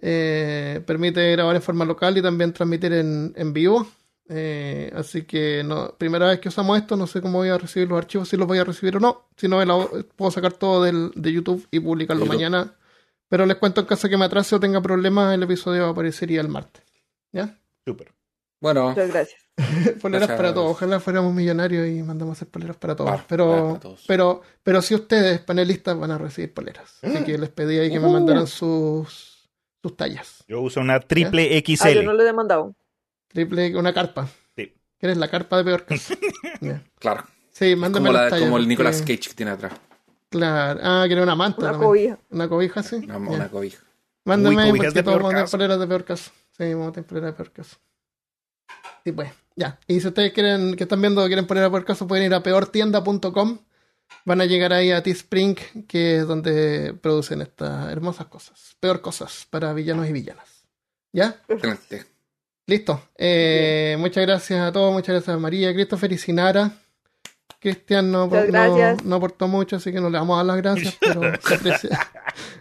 Eh, permite grabar en forma local y también transmitir en, en vivo. Eh, así que no, primera vez que usamos esto, no sé cómo voy a recibir los archivos, si los voy a recibir o no. Si no, puedo sacar todo del, de YouTube y publicarlo YouTube. mañana Pero les cuento en caso que me atrase o tenga problemas, el episodio aparecería el martes. ¿Ya? Súper. Bueno, Muchas gracias. Poleras Gracias. para todos. Ojalá fuéramos millonarios y mandamos a hacer poleras para todos. Para, pero, para todos. pero, pero si ustedes, panelistas, van a recibir poleras. Así que les pedí ahí que me mandaran sus, sus tallas. Yo uso una triple Ah, XL. yo no lo he demandado. Triple, una carpa. Sí. ¿Quieres la carpa de peor caso? Ya. claro. Sí, mándame Como, las la- tallas. como el Nicolas Cage que tiene atrás. Claro. Ah, quiere una manta. Una también. cobija. Una cobija, sí. Una, Ya. una cobija. Mándame porque de todos vamos a poleras de peor caso. Sí, vamos a tener poleras de peor caso. Sí, pues, ya. Y si ustedes quieren, que están viendo, quieren poner a peor caso, pueden ir a peortienda.com. Van a llegar ahí a Teespring, que es donde producen estas hermosas cosas. Peor cosas para villanos y villanas. ¿Ya? Excelente. Listo. Eh, muchas gracias a todos, muchas gracias a María, Christopher y Sinara. Cristian no, no, no aportó mucho, así que no le vamos a dar las gracias, pero se aprecia.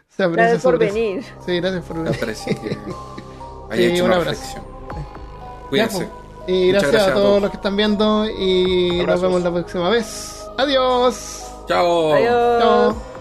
Se aprecia Gracias por venir. Sí, gracias por venir. parece que haya Y hecho un una abrazo. Ya, Cuídense. pues. Y gracias, gracias a a todos todos. los que están viendo y nos Abrazos. vemos la próxima vez. Adiós. Chao. Adiós. Chao.